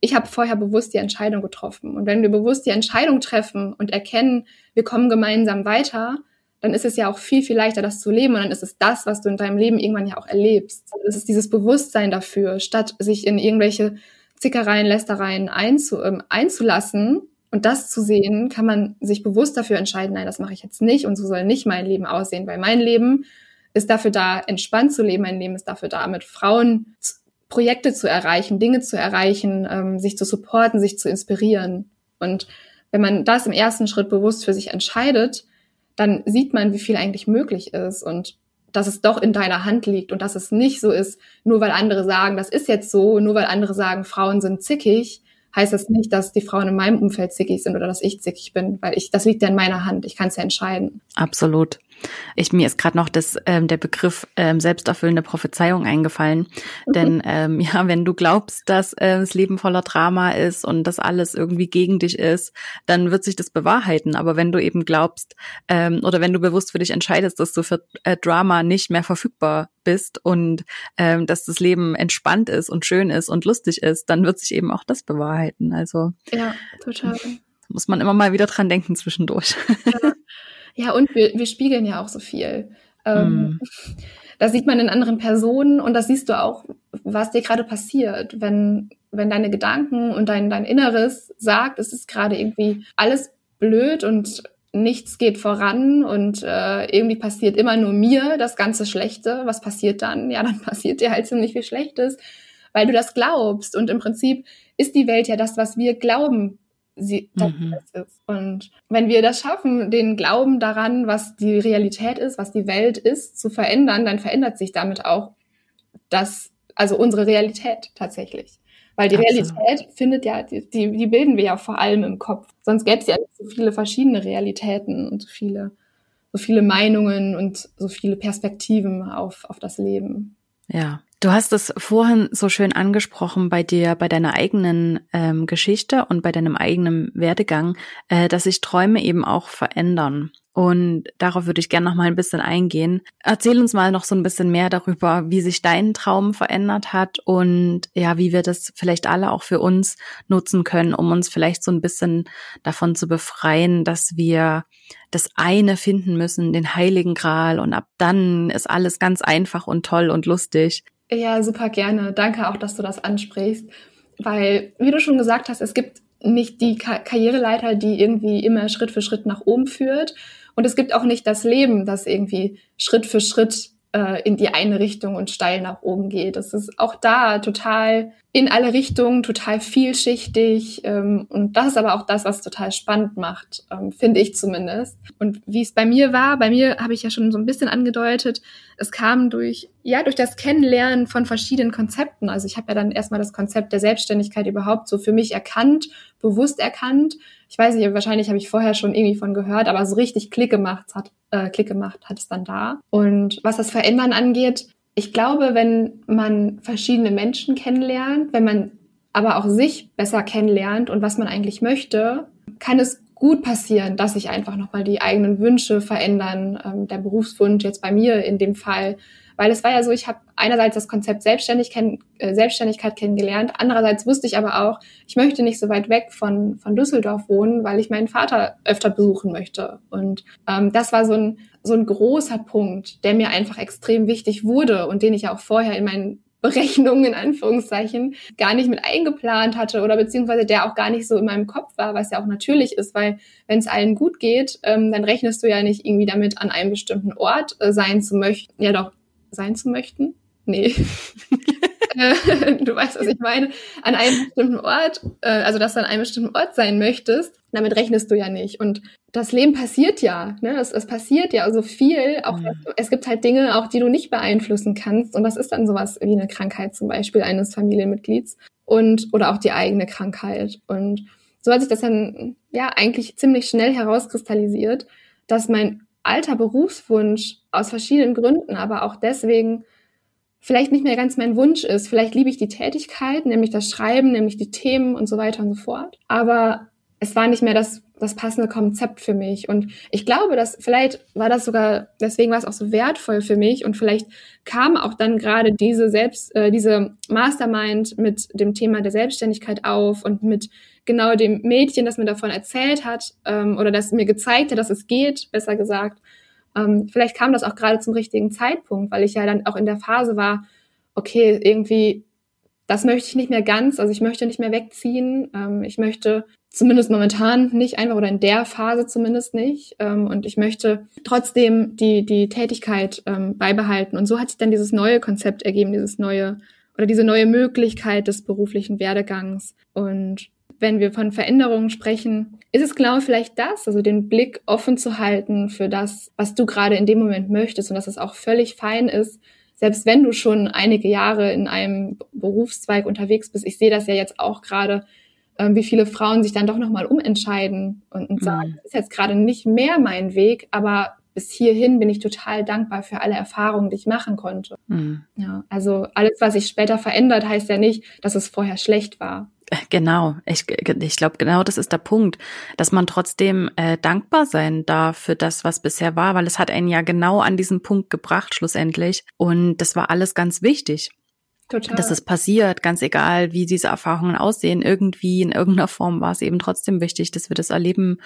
[SPEAKER 2] ich habe vorher bewusst die Entscheidung getroffen. Und wenn wir bewusst die Entscheidung treffen und erkennen, wir kommen gemeinsam weiter, dann ist es ja auch viel, viel leichter, das zu leben. Und dann ist es das, was du in deinem Leben irgendwann ja auch erlebst. Es ist dieses Bewusstsein dafür, statt sich in irgendwelche Zickereien, Lästereien einzu, ähm, einzulassen und das zu sehen, kann man sich bewusst dafür entscheiden, nein, das mache ich jetzt nicht und so soll nicht mein Leben aussehen, weil mein Leben ist dafür da, entspannt zu leben. Mein Leben ist dafür da, mit Frauen Projekte zu erreichen, Dinge zu erreichen, ähm, sich zu supporten, sich zu inspirieren. Und wenn man das im ersten Schritt bewusst für sich entscheidet, dann sieht man, wie viel eigentlich möglich ist und dass es doch in deiner Hand liegt und dass es nicht so ist, nur weil andere sagen, das ist jetzt so, nur weil andere sagen, Frauen sind zickig, heißt das nicht, dass die Frauen in meinem Umfeld zickig sind oder dass ich zickig bin, weil ich, das liegt ja in meiner Hand. Ich kann es ja entscheiden.
[SPEAKER 1] Absolut. Ich, mir ist gerade noch das, ähm, der Begriff ähm, selbsterfüllende Prophezeiung eingefallen. Mhm. Denn ähm, <laughs> ja, wenn du glaubst, dass äh, das Leben voller Drama ist und dass alles irgendwie gegen dich ist, dann wird sich das bewahrheiten. Aber wenn du eben glaubst ähm, oder wenn du bewusst für dich entscheidest, dass du für äh, Drama nicht mehr verfügbar bist und ähm, dass das Leben entspannt ist und schön ist und lustig ist, dann wird sich eben auch das bewahrheiten. Also
[SPEAKER 2] ja, total.
[SPEAKER 1] Muss man immer mal wieder dran denken zwischendurch. Ja.
[SPEAKER 2] Ja, und wir, wir spiegeln ja auch so viel. Ähm, <laughs> mm. Das sieht man in anderen Personen und das siehst du auch, was dir gerade passiert, wenn, wenn deine Gedanken und dein, dein Inneres sagt, es ist gerade irgendwie alles blöd und nichts geht voran und äh, irgendwie passiert immer nur mir das ganze Schlechte. Was passiert dann? Ja, dann <laughs> passiert dir halt ziemlich viel Schlechtes, weil du das glaubst. Und im Prinzip ist die Welt ja das, was wir glauben, sie mhm. ist. Und wenn wir das schaffen, den Glauben daran, was die Realität ist, was die Welt ist, zu verändern, dann verändert sich damit auch das, also unsere Realität tatsächlich. Weil die Absolut. Realität findet ja, die, die bilden wir ja vor allem im Kopf. Sonst gäbe es ja nicht so viele verschiedene Realitäten und so viele, so viele Meinungen und so viele Perspektiven auf, auf das Leben.
[SPEAKER 1] Ja, Du hast es vorhin so schön angesprochen bei dir, bei deiner eigenen ähm, Geschichte und bei deinem eigenen Werdegang, äh, dass sich Träume eben auch verändern. Und darauf würde ich gerne noch mal ein bisschen eingehen. Erzähl uns mal noch so ein bisschen mehr darüber, wie sich dein Traum verändert hat und ja, wie wir das vielleicht alle auch für uns nutzen können, um uns vielleicht so ein bisschen davon zu befreien, dass wir das eine finden müssen, den heiligen Gral und ab dann ist alles ganz einfach und toll und lustig.
[SPEAKER 2] Ja, super gerne. Danke auch, dass du das ansprichst, weil wie du schon gesagt hast, es gibt nicht die Ka Karriereleiter, die irgendwie immer Schritt für Schritt nach oben führt und es gibt auch nicht das Leben, das irgendwie Schritt für Schritt äh, in die eine Richtung und steil nach oben geht. Es ist auch da total in alle Richtungen, total vielschichtig. Ähm, und das ist aber auch das, was total spannend macht, ähm, finde ich zumindest. Und wie es bei mir war, bei mir habe ich ja schon so ein bisschen angedeutet, es kam durch, ja, durch das Kennenlernen von verschiedenen Konzepten. Also ich habe ja dann erstmal das Konzept der Selbstständigkeit überhaupt so für mich erkannt, bewusst erkannt ich weiß nicht, wahrscheinlich habe ich vorher schon irgendwie von gehört, aber so richtig Klick gemacht hat, äh, Klick gemacht hat es dann da. Und was das Verändern angeht, ich glaube, wenn man verschiedene Menschen kennenlernt, wenn man aber auch sich besser kennenlernt und was man eigentlich möchte, kann es gut passieren, dass sich einfach nochmal die eigenen Wünsche verändern. Ähm, der Berufswunsch jetzt bei mir in dem Fall weil es war ja so, ich habe einerseits das Konzept Selbstständig kenn äh, Selbstständigkeit kennengelernt, andererseits wusste ich aber auch, ich möchte nicht so weit weg von, von Düsseldorf wohnen, weil ich meinen Vater öfter besuchen möchte. Und ähm, das war so ein, so ein großer Punkt, der mir einfach extrem wichtig wurde und den ich auch vorher in meinen <laughs> Berechnungen in Anführungszeichen gar nicht mit eingeplant hatte oder beziehungsweise der auch gar nicht so in meinem Kopf war, was ja auch natürlich ist, weil wenn es allen gut geht, ähm, dann rechnest du ja nicht irgendwie damit, an einem bestimmten Ort äh, sein zu möchten. Ja doch, sein zu möchten. Nee. <laughs> Äh, du weißt, was ich meine. An einem bestimmten Ort, äh, also dass du an einem bestimmten Ort sein möchtest, damit rechnest du ja nicht. Und das Leben passiert ja. Ne? Es, es passiert ja so viel. Auch mhm. es gibt halt Dinge, auch die du nicht beeinflussen kannst. Und das ist dann sowas wie eine Krankheit zum Beispiel eines Familienmitglieds und oder auch die eigene Krankheit. Und so hat sich das dann ja eigentlich ziemlich schnell herauskristallisiert, dass mein alter Berufswunsch aus verschiedenen Gründen, aber auch deswegen vielleicht nicht mehr ganz mein Wunsch ist. Vielleicht liebe ich die Tätigkeit, nämlich das Schreiben, nämlich die Themen und so weiter und so fort. Aber es war nicht mehr das, das passende Konzept für mich. Und ich glaube, dass vielleicht war das sogar, deswegen war es auch so wertvoll für mich. Und vielleicht kam auch dann gerade diese Selbst, äh, diese Mastermind mit dem Thema der Selbstständigkeit auf und mit genau dem Mädchen, das mir davon erzählt hat ähm, oder das mir gezeigt hat, dass es geht, besser gesagt. Ähm, vielleicht kam das auch gerade zum richtigen Zeitpunkt, weil ich ja dann auch in der Phase war, okay, irgendwie, das möchte ich nicht mehr ganz, also ich möchte nicht mehr wegziehen. Ähm, ich möchte zumindest momentan nicht einfach oder in der Phase zumindest nicht. Ähm, und ich möchte trotzdem die, die Tätigkeit ähm, beibehalten. Und so hat sich dann dieses neue Konzept ergeben, dieses neue oder diese neue Möglichkeit des beruflichen Werdegangs. Und wenn wir von Veränderungen sprechen, ist es genau vielleicht das, also den Blick offen zu halten für das, was du gerade in dem Moment möchtest und dass es auch völlig fein ist, selbst wenn du schon einige Jahre in einem Berufszweig unterwegs bist. Ich sehe das ja jetzt auch gerade, äh, wie viele Frauen sich dann doch nochmal umentscheiden und, und sagen, mhm. das ist jetzt gerade nicht mehr mein Weg, aber bis hierhin bin ich total dankbar für alle Erfahrungen, die ich machen konnte. Mhm. Ja, also alles, was sich später verändert, heißt ja nicht, dass es vorher schlecht war.
[SPEAKER 1] Genau, ich, ich glaube, genau das ist der Punkt, dass man trotzdem äh, dankbar sein darf für das, was bisher war, weil es hat einen ja genau an diesen Punkt gebracht schlussendlich und das war alles ganz wichtig. Total. Dass es passiert, ganz egal, wie diese Erfahrungen aussehen, irgendwie in irgendeiner Form war es eben trotzdem wichtig, dass wir das erleben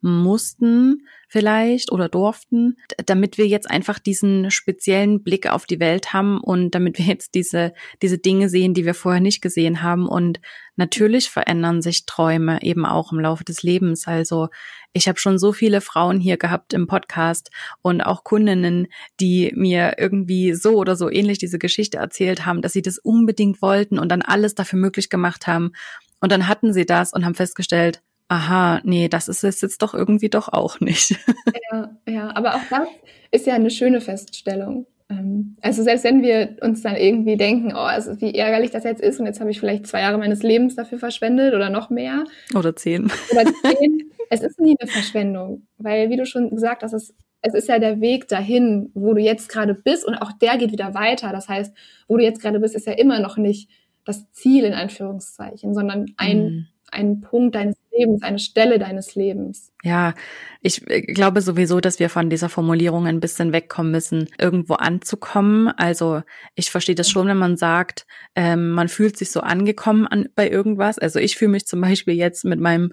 [SPEAKER 1] mussten, vielleicht oder durften, damit wir jetzt einfach diesen speziellen Blick auf die Welt haben und damit wir jetzt diese, diese Dinge sehen, die wir vorher nicht gesehen haben. Und natürlich verändern sich Träume eben auch im Laufe des Lebens. Also ich habe schon so viele Frauen hier gehabt im Podcast und auch Kundinnen, die mir irgendwie so oder so ähnlich diese Geschichte erzählt haben, dass sie das unbedingt wollten und dann alles dafür möglich gemacht haben. Und dann hatten sie das und haben festgestellt, aha, nee, das ist es jetzt doch irgendwie doch auch nicht. <laughs>
[SPEAKER 2] Ja, ja, aber auch das ist ja eine schöne Feststellung. Ähm, also selbst wenn wir uns dann irgendwie denken, oh, also wie ärgerlich das jetzt ist und jetzt habe ich vielleicht zwei Jahre meines Lebens dafür verschwendet oder noch mehr.
[SPEAKER 1] Oder zehn.
[SPEAKER 2] Oder <laughs> zehn. es ist nie eine Verschwendung, weil wie du schon gesagt hast, es, es ist ja der Weg dahin, wo du jetzt gerade bist und auch der geht wieder weiter. Das heißt, wo du jetzt gerade bist, ist ja immer noch nicht das Ziel in Anführungszeichen, sondern ein, mhm. ein Punkt deines Lebens, eine Stelle deines Lebens.
[SPEAKER 1] Ja, ich äh, glaube sowieso, dass wir von dieser Formulierung ein bisschen wegkommen müssen, irgendwo anzukommen. Also ich verstehe das schon, wenn man sagt, ähm, man fühlt sich so angekommen an, bei irgendwas. Also ich fühle mich zum Beispiel jetzt mit meinem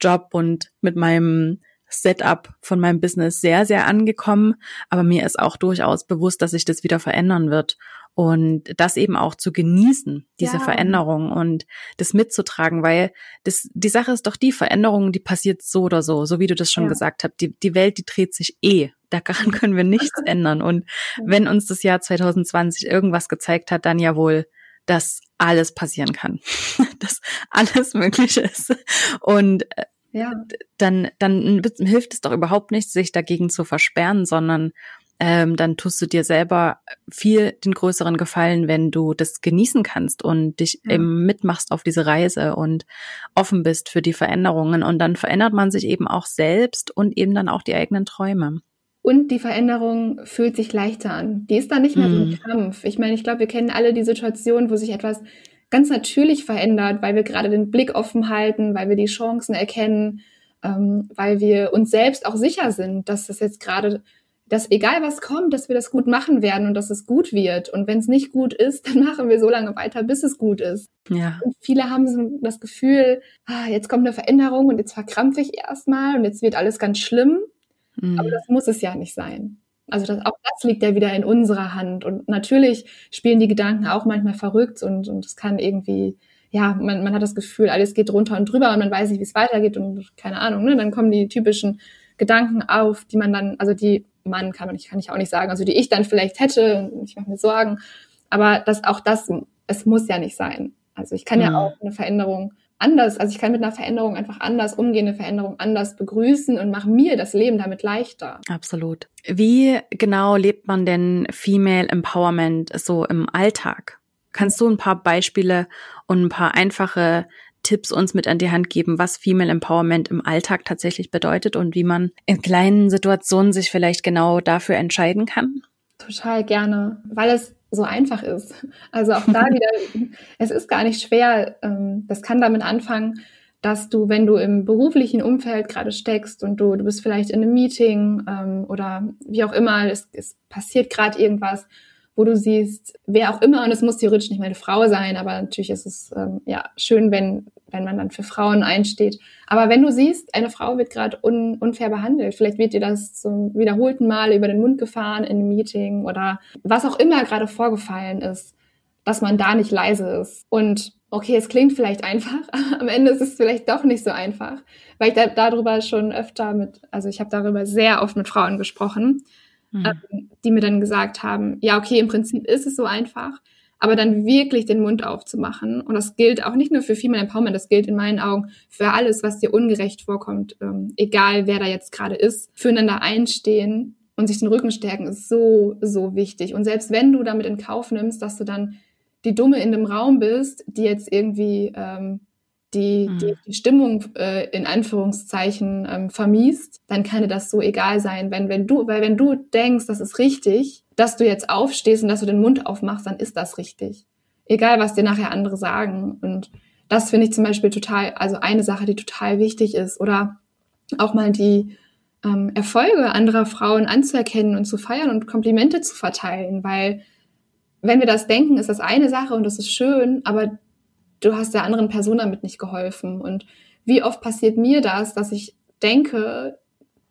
[SPEAKER 1] Job und mit meinem Setup von meinem Business sehr, sehr angekommen. Aber mir ist auch durchaus bewusst, dass sich das wieder verändern wird. Und das eben auch zu genießen, diese ja. Veränderung und das mitzutragen, weil das, die Sache ist doch die Veränderung, die passiert so oder so, so wie du das schon ja. gesagt hast. Die, die Welt, die dreht sich eh. Daran <laughs> können wir nichts <laughs> ändern. Und wenn uns das Jahr 2020 irgendwas gezeigt hat, dann ja wohl, dass alles passieren kann, <laughs> dass alles möglich ist. Und äh, ja. dann, dann hilft es doch überhaupt nicht, sich dagegen zu versperren, sondern ähm, dann tust du dir selber viel den größeren Gefallen, wenn du das genießen kannst und dich ja. eben mitmachst auf diese Reise und offen bist für die Veränderungen. Und dann verändert man sich eben auch selbst und eben dann auch die eigenen Träume.
[SPEAKER 2] Und die Veränderung fühlt sich leichter an. Die ist dann nicht mehr so ein mhm. Kampf. Ich meine, ich glaube, wir kennen alle die Situation, wo sich etwas ganz natürlich verändert, weil wir gerade den Blick offen halten, weil wir die Chancen erkennen, ähm, weil wir uns selbst auch sicher sind, dass das jetzt gerade, dass egal was kommt, dass wir das gut machen werden und dass es gut wird. Und wenn es nicht gut ist, <laughs> dann machen wir so lange weiter, bis es gut ist. Ja. Und viele haben so das Gefühl, ah, jetzt kommt eine Veränderung und jetzt verkrampfe ich erstmal und jetzt wird alles ganz schlimm. Mhm. Aber das muss es ja nicht sein. Also das, auch das liegt ja wieder in unserer Hand. Und natürlich spielen die Gedanken auch manchmal verrückt und, und es kann irgendwie, ja, man, man hat das Gefühl, alles geht drunter und drüber und man weiß nicht, wie es weitergeht und keine Ahnung, ne? Dann kommen die typischen Gedanken auf, die man dann, also die man kann man, ich kann ich auch nicht sagen, also die ich dann vielleicht hätte, ich mache mir Sorgen, aber das auch das, es muss ja nicht sein. Also ich kann mhm. ja auch eine Veränderung anders, also ich kann mit einer Veränderung einfach anders umgehen, eine Veränderung anders begrüßen und mache mir das Leben damit leichter.
[SPEAKER 1] Absolut. Wie genau lebt man denn Female Empowerment so im Alltag? Kannst du ein paar Beispiele und ein paar einfache Tipps uns mit an die Hand geben, was Female Empowerment im Alltag tatsächlich bedeutet und wie man in kleinen Situationen sich vielleicht genau dafür entscheiden kann?
[SPEAKER 2] Total gerne, weil es so einfach ist. Also auch da wieder, <laughs> es ist gar nicht schwer. Ähm, das kann damit anfangen, dass du, wenn du im beruflichen Umfeld gerade steckst und du, du bist vielleicht in einem Meeting ähm, oder wie auch immer, es, es passiert gerade irgendwas, wo du siehst, wer auch immer, und es muss theoretisch nicht meine Frau sein, aber natürlich ist es ähm, ja schön, wenn, wenn man dann für Frauen einsteht. Aber wenn du siehst, eine Frau wird gerade un, unfair behandelt, vielleicht wird dir das zum wiederholten Male über den Mund gefahren in einem Meeting oder was auch immer gerade vorgefallen ist, dass man da nicht leise ist. Und okay, es klingt vielleicht einfach, aber <laughs> am Ende ist es vielleicht doch nicht so einfach, weil ich da, darüber schon öfter mit, also ich habe darüber sehr oft mit Frauen gesprochen mhm. ähm, die mir dann gesagt haben, ja, okay, im Prinzip ist es so einfach, aber dann wirklich den Mund aufzumachen. Und das gilt auch nicht nur für Female Empowerment, das gilt in meinen Augen für alles, was dir ungerecht vorkommt, ähm, egal wer da jetzt gerade ist, füreinander einstehen und sich den Rücken stärken ist so, so wichtig. Und selbst wenn du damit in Kauf nimmst, dass du dann die Dumme in dem Raum bist, die jetzt irgendwie ähm, die, mhm. die, die Stimmung äh, in Anführungszeichen ähm, vermiest, dann kann dir das so egal sein. Wenn, wenn du, weil wenn du denkst, das ist richtig, dass du jetzt aufstehst und dass du den Mund aufmachst, dann ist das richtig. Egal, was dir nachher andere sagen. Und das finde ich zum Beispiel total, also eine Sache, die total wichtig ist. Oder auch mal die ähm, Erfolge anderer Frauen anzuerkennen und zu feiern und Komplimente zu verteilen, weil wenn wir das denken, ist das eine Sache und das ist schön, aber du hast der anderen Person damit nicht geholfen. Und wie oft passiert mir das, dass ich denke,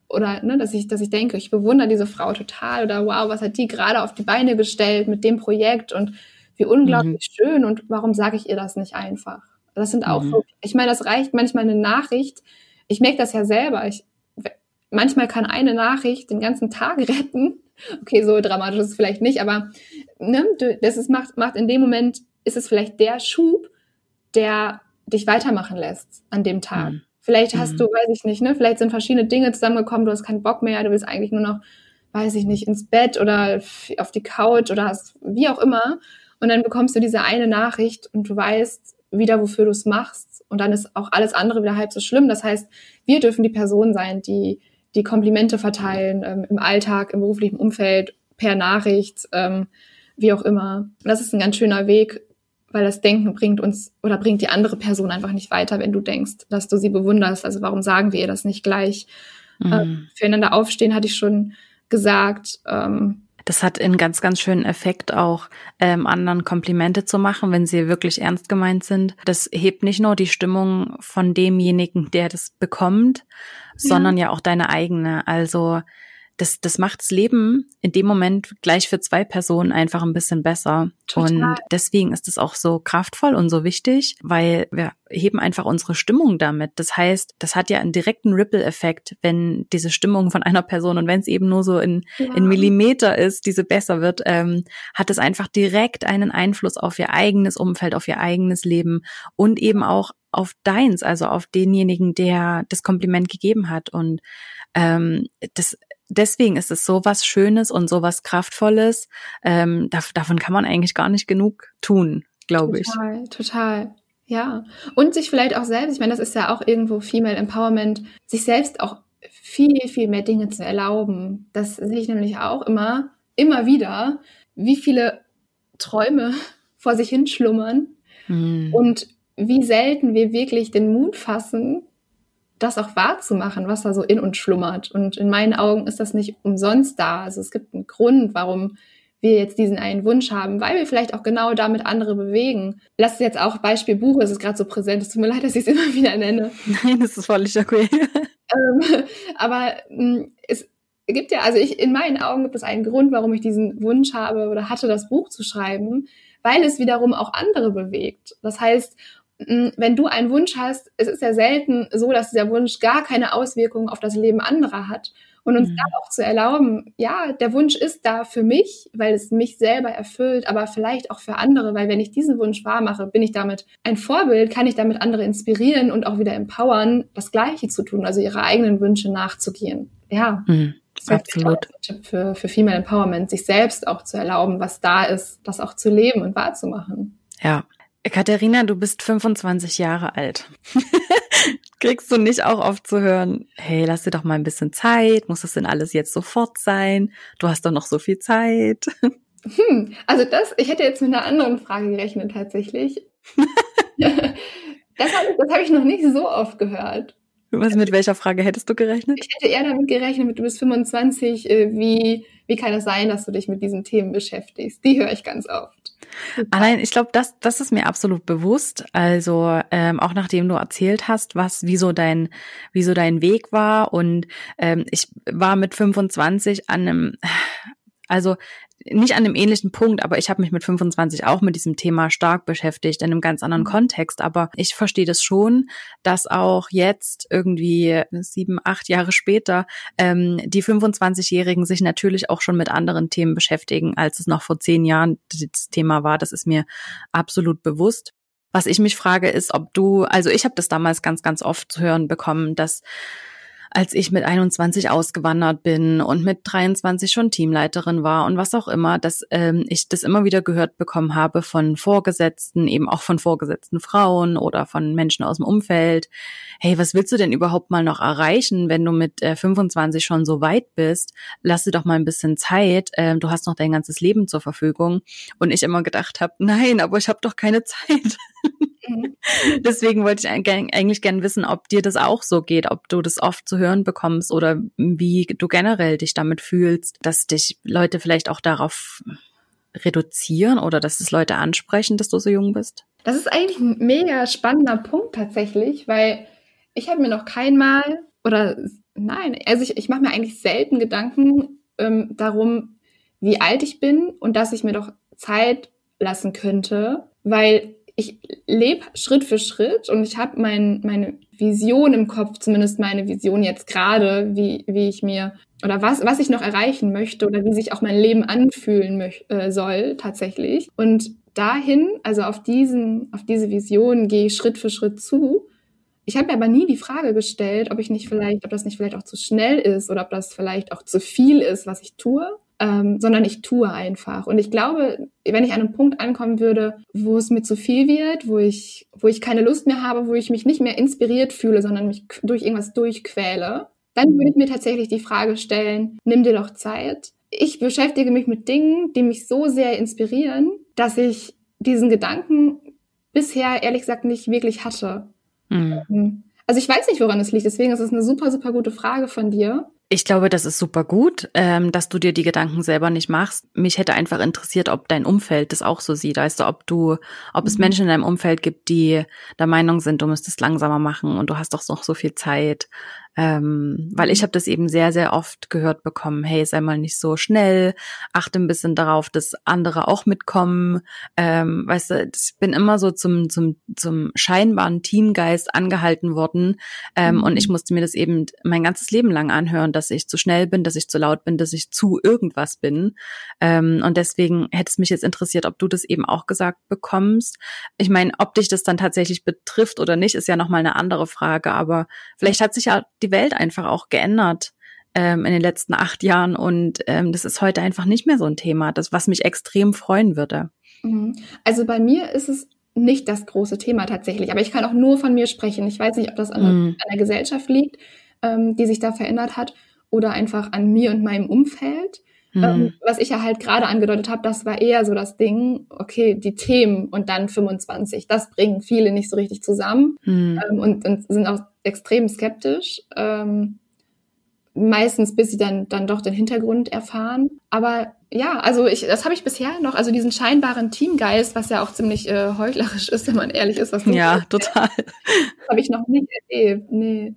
[SPEAKER 2] oder ne, dass ich, dass ich denke, ich bewundere diese Frau total oder wow, was hat die gerade auf die Beine gestellt mit dem Projekt und wie unglaublich mhm. schön und warum sage ich ihr das nicht einfach? Das sind auch mhm. so, ich meine, das reicht manchmal eine Nachricht. Ich merke das ja selber. Ich, manchmal kann eine Nachricht den ganzen Tag <laughs> retten. Okay, so dramatisch ist es vielleicht nicht, aber ne, das ist, macht, macht in dem Moment, ist es vielleicht der Schub, der dich weitermachen lässt an dem Tag. Mhm. Vielleicht hast mhm. du, weiß ich nicht, ne, vielleicht sind verschiedene Dinge zusammengekommen, du hast keinen Bock mehr, du willst eigentlich nur noch, weiß ich nicht, ins Bett oder auf die Couch oder hast, wie auch immer. Und dann bekommst du diese eine Nachricht und du weißt wieder, wofür du es machst. Und dann ist auch alles andere wieder halb so schlimm. Das heißt, wir dürfen die Person sein, die die Komplimente verteilen ähm, im Alltag, im beruflichen Umfeld, per Nachricht, ähm, wie auch immer. Und das ist ein ganz schöner Weg, weil das Denken bringt uns oder bringt die andere Person einfach nicht weiter, wenn du denkst, dass du sie bewunderst. Also warum sagen wir ihr das nicht gleich? Mhm. Ähm, füreinander aufstehen, hatte ich schon gesagt. Ähm,
[SPEAKER 1] das hat einen ganz, ganz schönen Effekt auch, ähm, anderen Komplimente zu machen, wenn sie wirklich ernst gemeint sind. Das hebt nicht nur die Stimmung von demjenigen, der das bekommt, ja. sondern ja auch deine eigene. Also das, das macht das Leben in dem Moment gleich für zwei Personen einfach ein bisschen besser. Total. Und deswegen ist es auch so kraftvoll und so wichtig, weil wir heben einfach unsere Stimmung damit. Das heißt, das hat ja einen direkten Ripple-Effekt, wenn diese Stimmung von einer Person und wenn es eben nur so in, ja. in Millimeter ist, diese besser wird, ähm, hat es einfach direkt einen Einfluss auf ihr eigenes Umfeld, auf ihr eigenes Leben und eben auch auf deins, also auf denjenigen, der das Kompliment gegeben hat. Und ähm, das deswegen ist es so was Schönes und so was Kraftvolles. Ähm, da, davon kann man eigentlich gar nicht genug tun, glaube ich.
[SPEAKER 2] Total, total. Ja. Und sich vielleicht auch selbst, ich meine, das ist ja auch irgendwo Female Empowerment, sich selbst auch viel, viel mehr Dinge zu erlauben. Das sehe ich nämlich auch immer, immer wieder, wie viele Träume <laughs> vor sich hinschlummern hm. und wie selten wir wirklich den Mut fassen, das auch wahrzumachen, was da so in uns schlummert. Und in meinen Augen ist das nicht umsonst da. Also es gibt einen Grund, warum wir jetzt diesen einen Wunsch haben, weil wir vielleicht auch genau damit andere bewegen. Lass jetzt auch Beispiel Buch, es ist gerade so präsent, es tut mir <laughs> leid, dass ich es immer wieder nenne.
[SPEAKER 1] Nein, das ist völlig okay.
[SPEAKER 2] ähm, aber mh, mm, es gibt ja, also ich, in meinen Augen gibt es einen Grund, warum ich diesen Wunsch habe oder hatte, das Buch zu schreiben, weil es wiederum auch andere bewegt. Das heißt, wenn du einen Wunsch hast, es ist ja selten so, dass dieser Wunsch gar keine Auswirkungen auf das Leben anderer hat. Und uns mhm. da auch zu erlauben, ja, der Wunsch ist da für mich, weil es mich selber erfüllt, aber vielleicht auch für andere, weil wenn ich diesen Wunsch wahrmache, bin ich damit ein Vorbild, kann ich damit andere inspirieren und auch wieder empowern, das Gleiche zu tun, also ihre eigenen Wünsche nachzugehen. Ja. Mhm.
[SPEAKER 1] Absolut.
[SPEAKER 2] Tipp für, für Female Empowerment, sich selbst auch zu erlauben, was da ist, das auch zu leben und wahrzumachen.
[SPEAKER 1] Ja, Katharina, du bist 25 Jahre alt. <laughs> Kriegst du nicht auch oft zu hören, hey, lass dir doch mal ein bisschen Zeit, muss das denn alles jetzt sofort sein? Du hast doch noch so viel Zeit. <laughs>
[SPEAKER 2] Hm, also das, ich hätte jetzt mit einer anderen Frage gerechnet tatsächlich. <laughs> das habe das hab ich noch nicht so oft gehört.
[SPEAKER 1] Was, mit welcher Frage hättest du gerechnet?
[SPEAKER 2] Ich hätte eher damit gerechnet, mit du bist 25, äh, wie, wie kann es sein, dass du dich mit diesen Themen beschäftigst? Die höre ich ganz oft.
[SPEAKER 1] Allein, ich glaube, das, das ist mir absolut bewusst. Also ähm, auch nachdem du erzählt hast, was, wieso dein, wieso dein Weg war. Und ähm, ich war mit 25 an einem, also nicht an einem ähnlichen Punkt, aber ich habe mich mit 25 auch mit diesem Thema stark beschäftigt, in einem ganz anderen mhm. Kontext. Aber ich verstehe das schon, dass auch jetzt irgendwie sieben, acht Jahre später ähm, die 25-Jährigen sich natürlich auch schon mit anderen Themen beschäftigen, als es noch vor zehn Jahren das Thema war. Das ist mir absolut bewusst. Was ich mich frage, ist, ob du, also ich habe das damals ganz, ganz oft zu hören bekommen, dass als ich mit 21 ausgewandert bin und mit 23 schon Teamleiterin war und was auch immer, dass ähm, ich das immer wieder gehört bekommen habe von Vorgesetzten, eben auch von vorgesetzten Frauen oder von Menschen aus dem Umfeld. Hey, was willst du denn überhaupt mal noch erreichen, wenn du mit äh, 25 schon so weit bist? Lass dir doch mal ein bisschen Zeit. Ähm, du hast noch dein ganzes Leben zur Verfügung. Und ich immer gedacht habe, nein, aber ich habe doch keine Zeit. <laughs> Mhm. <laughs> Deswegen wollte ich eigentlich gerne wissen, ob dir das auch so geht, ob du das oft zu hören bekommst oder wie du generell dich damit fühlst, dass dich Leute vielleicht auch darauf reduzieren oder dass es Leute ansprechen, dass du so jung bist?
[SPEAKER 2] Das ist eigentlich ein mega spannender Punkt tatsächlich, weil ich habe mir noch keinmal oder nein, also ich, ich mache mir eigentlich selten Gedanken ähm, darum, wie alt ich bin und dass ich mir doch Zeit lassen könnte, weil ich lebe Schritt für Schritt und ich habe mein, meine Vision im Kopf, zumindest meine Vision jetzt gerade, wie, wie ich mir oder was, was ich noch erreichen möchte oder wie sich auch mein Leben anfühlen äh, soll tatsächlich. Und dahin, also auf diesen, auf diese Vision gehe ich Schritt für Schritt zu. Ich habe mir aber nie die Frage gestellt, ob ich nicht vielleicht, ob das nicht vielleicht auch zu schnell ist oder ob das vielleicht auch zu viel ist, was ich tue ähm, sondern ich tue einfach. Und ich glaube, wenn ich an einem Punkt ankommen würde, wo es mir zu viel wird, wo ich, wo ich keine Lust mehr habe, wo ich mich nicht mehr inspiriert fühle, sondern mich durch irgendwas durchquäle, dann würde ich mir tatsächlich die Frage stellen, nimm dir doch Zeit. Ich beschäftige mich mit Dingen, die mich so sehr inspirieren, dass ich diesen Gedanken bisher ehrlich gesagt nicht wirklich hatte. Mhm. Also ich weiß nicht, woran es liegt. Deswegen ist es eine super, super gute Frage von dir.
[SPEAKER 1] Ich glaube, das ist super gut, ähm, dass du dir die Gedanken selber nicht machst. Mich hätte einfach interessiert, ob dein Umfeld das auch so sieht. Weißt du, ob du, ob es mhm. Menschen in deinem Umfeld gibt, die der Meinung sind, du müsstest langsamer machen und du hast doch noch so viel Zeit. Ähm, weil ich mhm. habe das eben sehr, sehr oft gehört bekommen, hey, sei mal nicht so schnell, achte ein bisschen darauf, dass andere auch mitkommen. Ähm, weißt du, ich bin immer so zum, zum, zum scheinbaren Teamgeist angehalten worden. Ähm, mhm. Und ich mhm. musste mir das eben mein ganzes Leben lang anhören, dass ich zu schnell bin, dass ich zu laut bin, dass ich zu irgendwas bin. Ähm, und deswegen hätte es mich jetzt interessiert, ob du das eben auch gesagt bekommst. Ich meine, ob dich das dann tatsächlich betrifft oder nicht, ist ja nochmal eine andere Frage. Aber vielleicht hat sich ja die Welt einfach auch geändert ähm, in den letzten acht Jahren und ähm, das ist heute einfach nicht mehr so ein Thema, das was mich extrem freuen würde.
[SPEAKER 2] Mhm. Also bei mir ist es nicht das große Thema tatsächlich, aber ich kann auch nur von mir sprechen. Ich weiß nicht, ob das an, mhm. an der Gesellschaft liegt, ähm, die sich da verändert hat, oder einfach an mir und meinem Umfeld. Mhm. Ähm, was ich ja halt gerade angedeutet habe, das war eher so das Ding, okay, die Themen und dann 25, das bringen viele nicht so richtig zusammen mhm. ähm, und, und, sind auch extrem skeptisch. Ähm, meistens bis sie dann dann doch den Hintergrund erfahren. Aber ja, also ich, das habe ich bisher noch, also diesen scheinbaren Teamgeist, was ja auch ziemlich äh, heuchlerisch ist, wenn man ehrlich ist, was
[SPEAKER 1] ja total, <laughs>
[SPEAKER 2] habe ich noch nicht erlebt. Nee.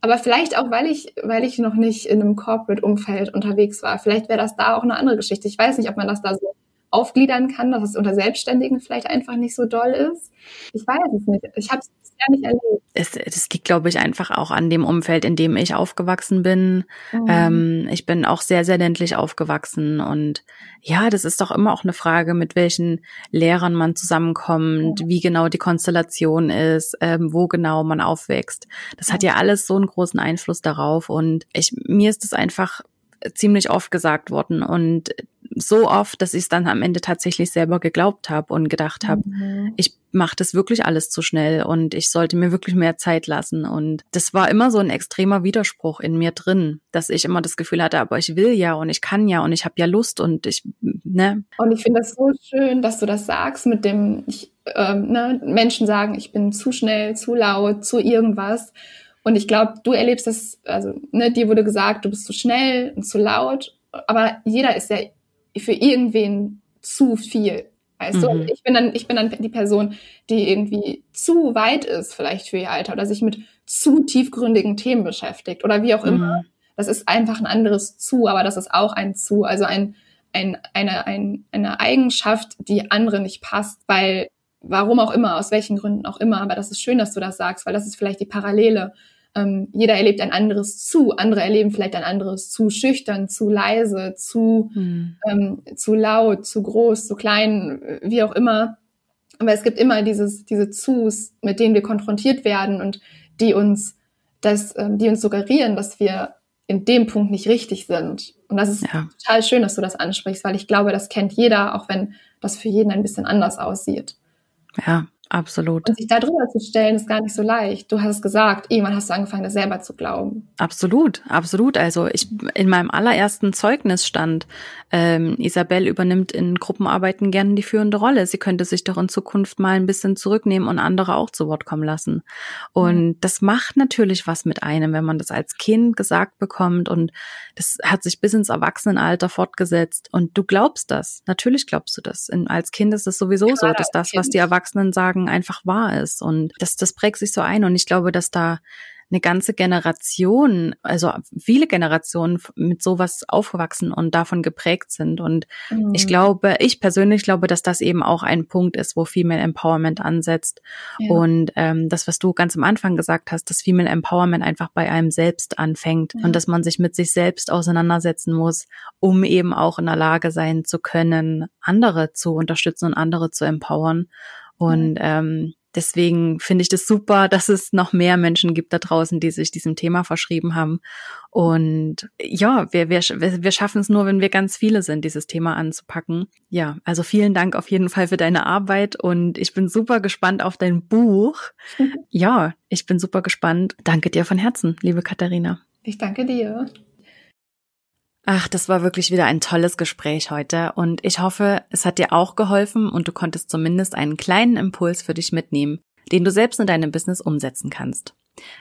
[SPEAKER 2] Aber vielleicht auch, weil ich, weil ich noch nicht in einem Corporate-Umfeld unterwegs war. Vielleicht wäre das da auch eine andere Geschichte. Ich weiß nicht, ob man das da so aufgliedern kann, dass es unter Selbstständigen vielleicht einfach nicht so doll ist. Ich weiß es nicht. Ich habe es bisher nicht erlebt.
[SPEAKER 1] Es, es liegt, glaube ich, einfach auch an dem Umfeld, in dem ich aufgewachsen bin. Mhm. Ähm, ich bin auch sehr, sehr ländlich aufgewachsen und ja, das ist doch immer auch eine Frage, mit welchen Lehrern man zusammenkommt, mhm. wie genau die Konstellation ist, ähm, wo genau man aufwächst. Das hat ja alles so einen großen Einfluss darauf und ich, mir ist es einfach ziemlich oft gesagt worden und so oft, dass ich es dann am Ende tatsächlich selber geglaubt habe und gedacht habe, mhm. ich mache das wirklich alles zu schnell und ich sollte mir wirklich mehr Zeit lassen. Und das war immer so ein extremer Widerspruch in mir drin, dass ich immer das Gefühl hatte, aber ich will ja und ich kann ja und ich habe ja Lust und ich, ne?
[SPEAKER 2] Und ich finde das so schön, dass du das sagst mit dem, ich, ähm, ne, Menschen sagen, ich bin zu schnell, zu laut, zu irgendwas. Und ich glaube, du erlebst das, also ne, dir wurde gesagt, du bist zu schnell und zu laut, aber jeder ist ja für irgendwen zu viel. Weißt mhm. du? Ich bin dann, ich bin dann die Person, die irgendwie zu weit ist, vielleicht für ihr Alter, oder sich mit zu tiefgründigen Themen beschäftigt oder wie auch mhm. immer. Das ist einfach ein anderes zu, aber das ist auch ein zu, also ein, ein, eine, ein, eine Eigenschaft, die andere nicht passt, weil warum auch immer, aus welchen Gründen auch immer, aber das ist schön, dass du das sagst, weil das ist vielleicht die Parallele ähm, jeder erlebt ein anderes zu. Andere erleben vielleicht ein anderes zu schüchtern, zu leise, zu, hm. ähm, zu laut, zu groß, zu klein, wie auch immer. Aber es gibt immer dieses, diese Zus, mit denen wir konfrontiert werden und die uns das, ähm, die uns suggerieren, dass wir in dem Punkt nicht richtig sind. Und das ist ja. total schön, dass du das ansprichst, weil ich glaube, das kennt jeder, auch wenn das für jeden ein bisschen anders aussieht.
[SPEAKER 1] Ja, Absolut.
[SPEAKER 2] Und sich da drüber zu stellen, ist gar nicht so leicht. Du hast es gesagt, irgendwann hast du angefangen, das selber zu glauben.
[SPEAKER 1] Absolut, absolut. Also ich in meinem allerersten Zeugnis stand, ähm, Isabel übernimmt in Gruppenarbeiten gerne die führende Rolle. Sie könnte sich doch in Zukunft mal ein bisschen zurücknehmen und andere auch zu Wort kommen lassen. Und mhm. das macht natürlich was mit einem, wenn man das als Kind gesagt bekommt und das hat sich bis ins Erwachsenenalter fortgesetzt und du glaubst das. Natürlich glaubst du das. In, als Kind ist es sowieso ja, so, dass das, was die Erwachsenen sagen, sagen, einfach wahr ist. Und das, das prägt sich so ein. Und ich glaube, dass da eine ganze Generation, also viele Generationen mit sowas aufgewachsen und davon geprägt sind. Und mhm. ich glaube, ich persönlich glaube, dass das eben auch ein Punkt ist, wo Female Empowerment ansetzt. Ja. Und ähm, das, was du ganz am Anfang gesagt hast, dass Female Empowerment einfach bei einem selbst anfängt ja. und dass man sich mit sich selbst auseinandersetzen muss, um eben auch in der Lage sein zu können, andere zu unterstützen und andere zu empowern. Und ähm, deswegen finde ich das super, dass es noch mehr Menschen gibt da draußen, die sich diesem Thema verschrieben haben. Und ja, wir, wir, wir schaffen es nur, wenn wir ganz viele sind, dieses Thema anzupacken. Ja, also vielen Dank auf jeden Fall für deine Arbeit und ich bin super gespannt auf dein Buch. <laughs> Ja, ich bin super gespannt. Danke dir von Herzen, liebe Katharina.
[SPEAKER 2] Ich danke dir.
[SPEAKER 1] Ach, das war wirklich wieder ein tolles Gespräch heute und ich hoffe, es hat dir auch geholfen und du konntest zumindest einen kleinen Impuls für dich mitnehmen, den du selbst in deinem Business umsetzen kannst.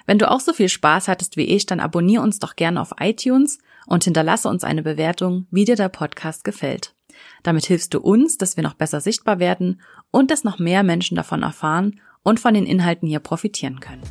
[SPEAKER 1] Wenn du auch so viel Spaß hattest wie ich, dann abonniere uns doch gerne auf iTunes und hinterlasse uns eine Bewertung, wie dir der Podcast gefällt. Damit hilfst du uns, dass wir noch besser sichtbar werden und dass noch mehr Menschen davon erfahren und von den Inhalten hier profitieren können.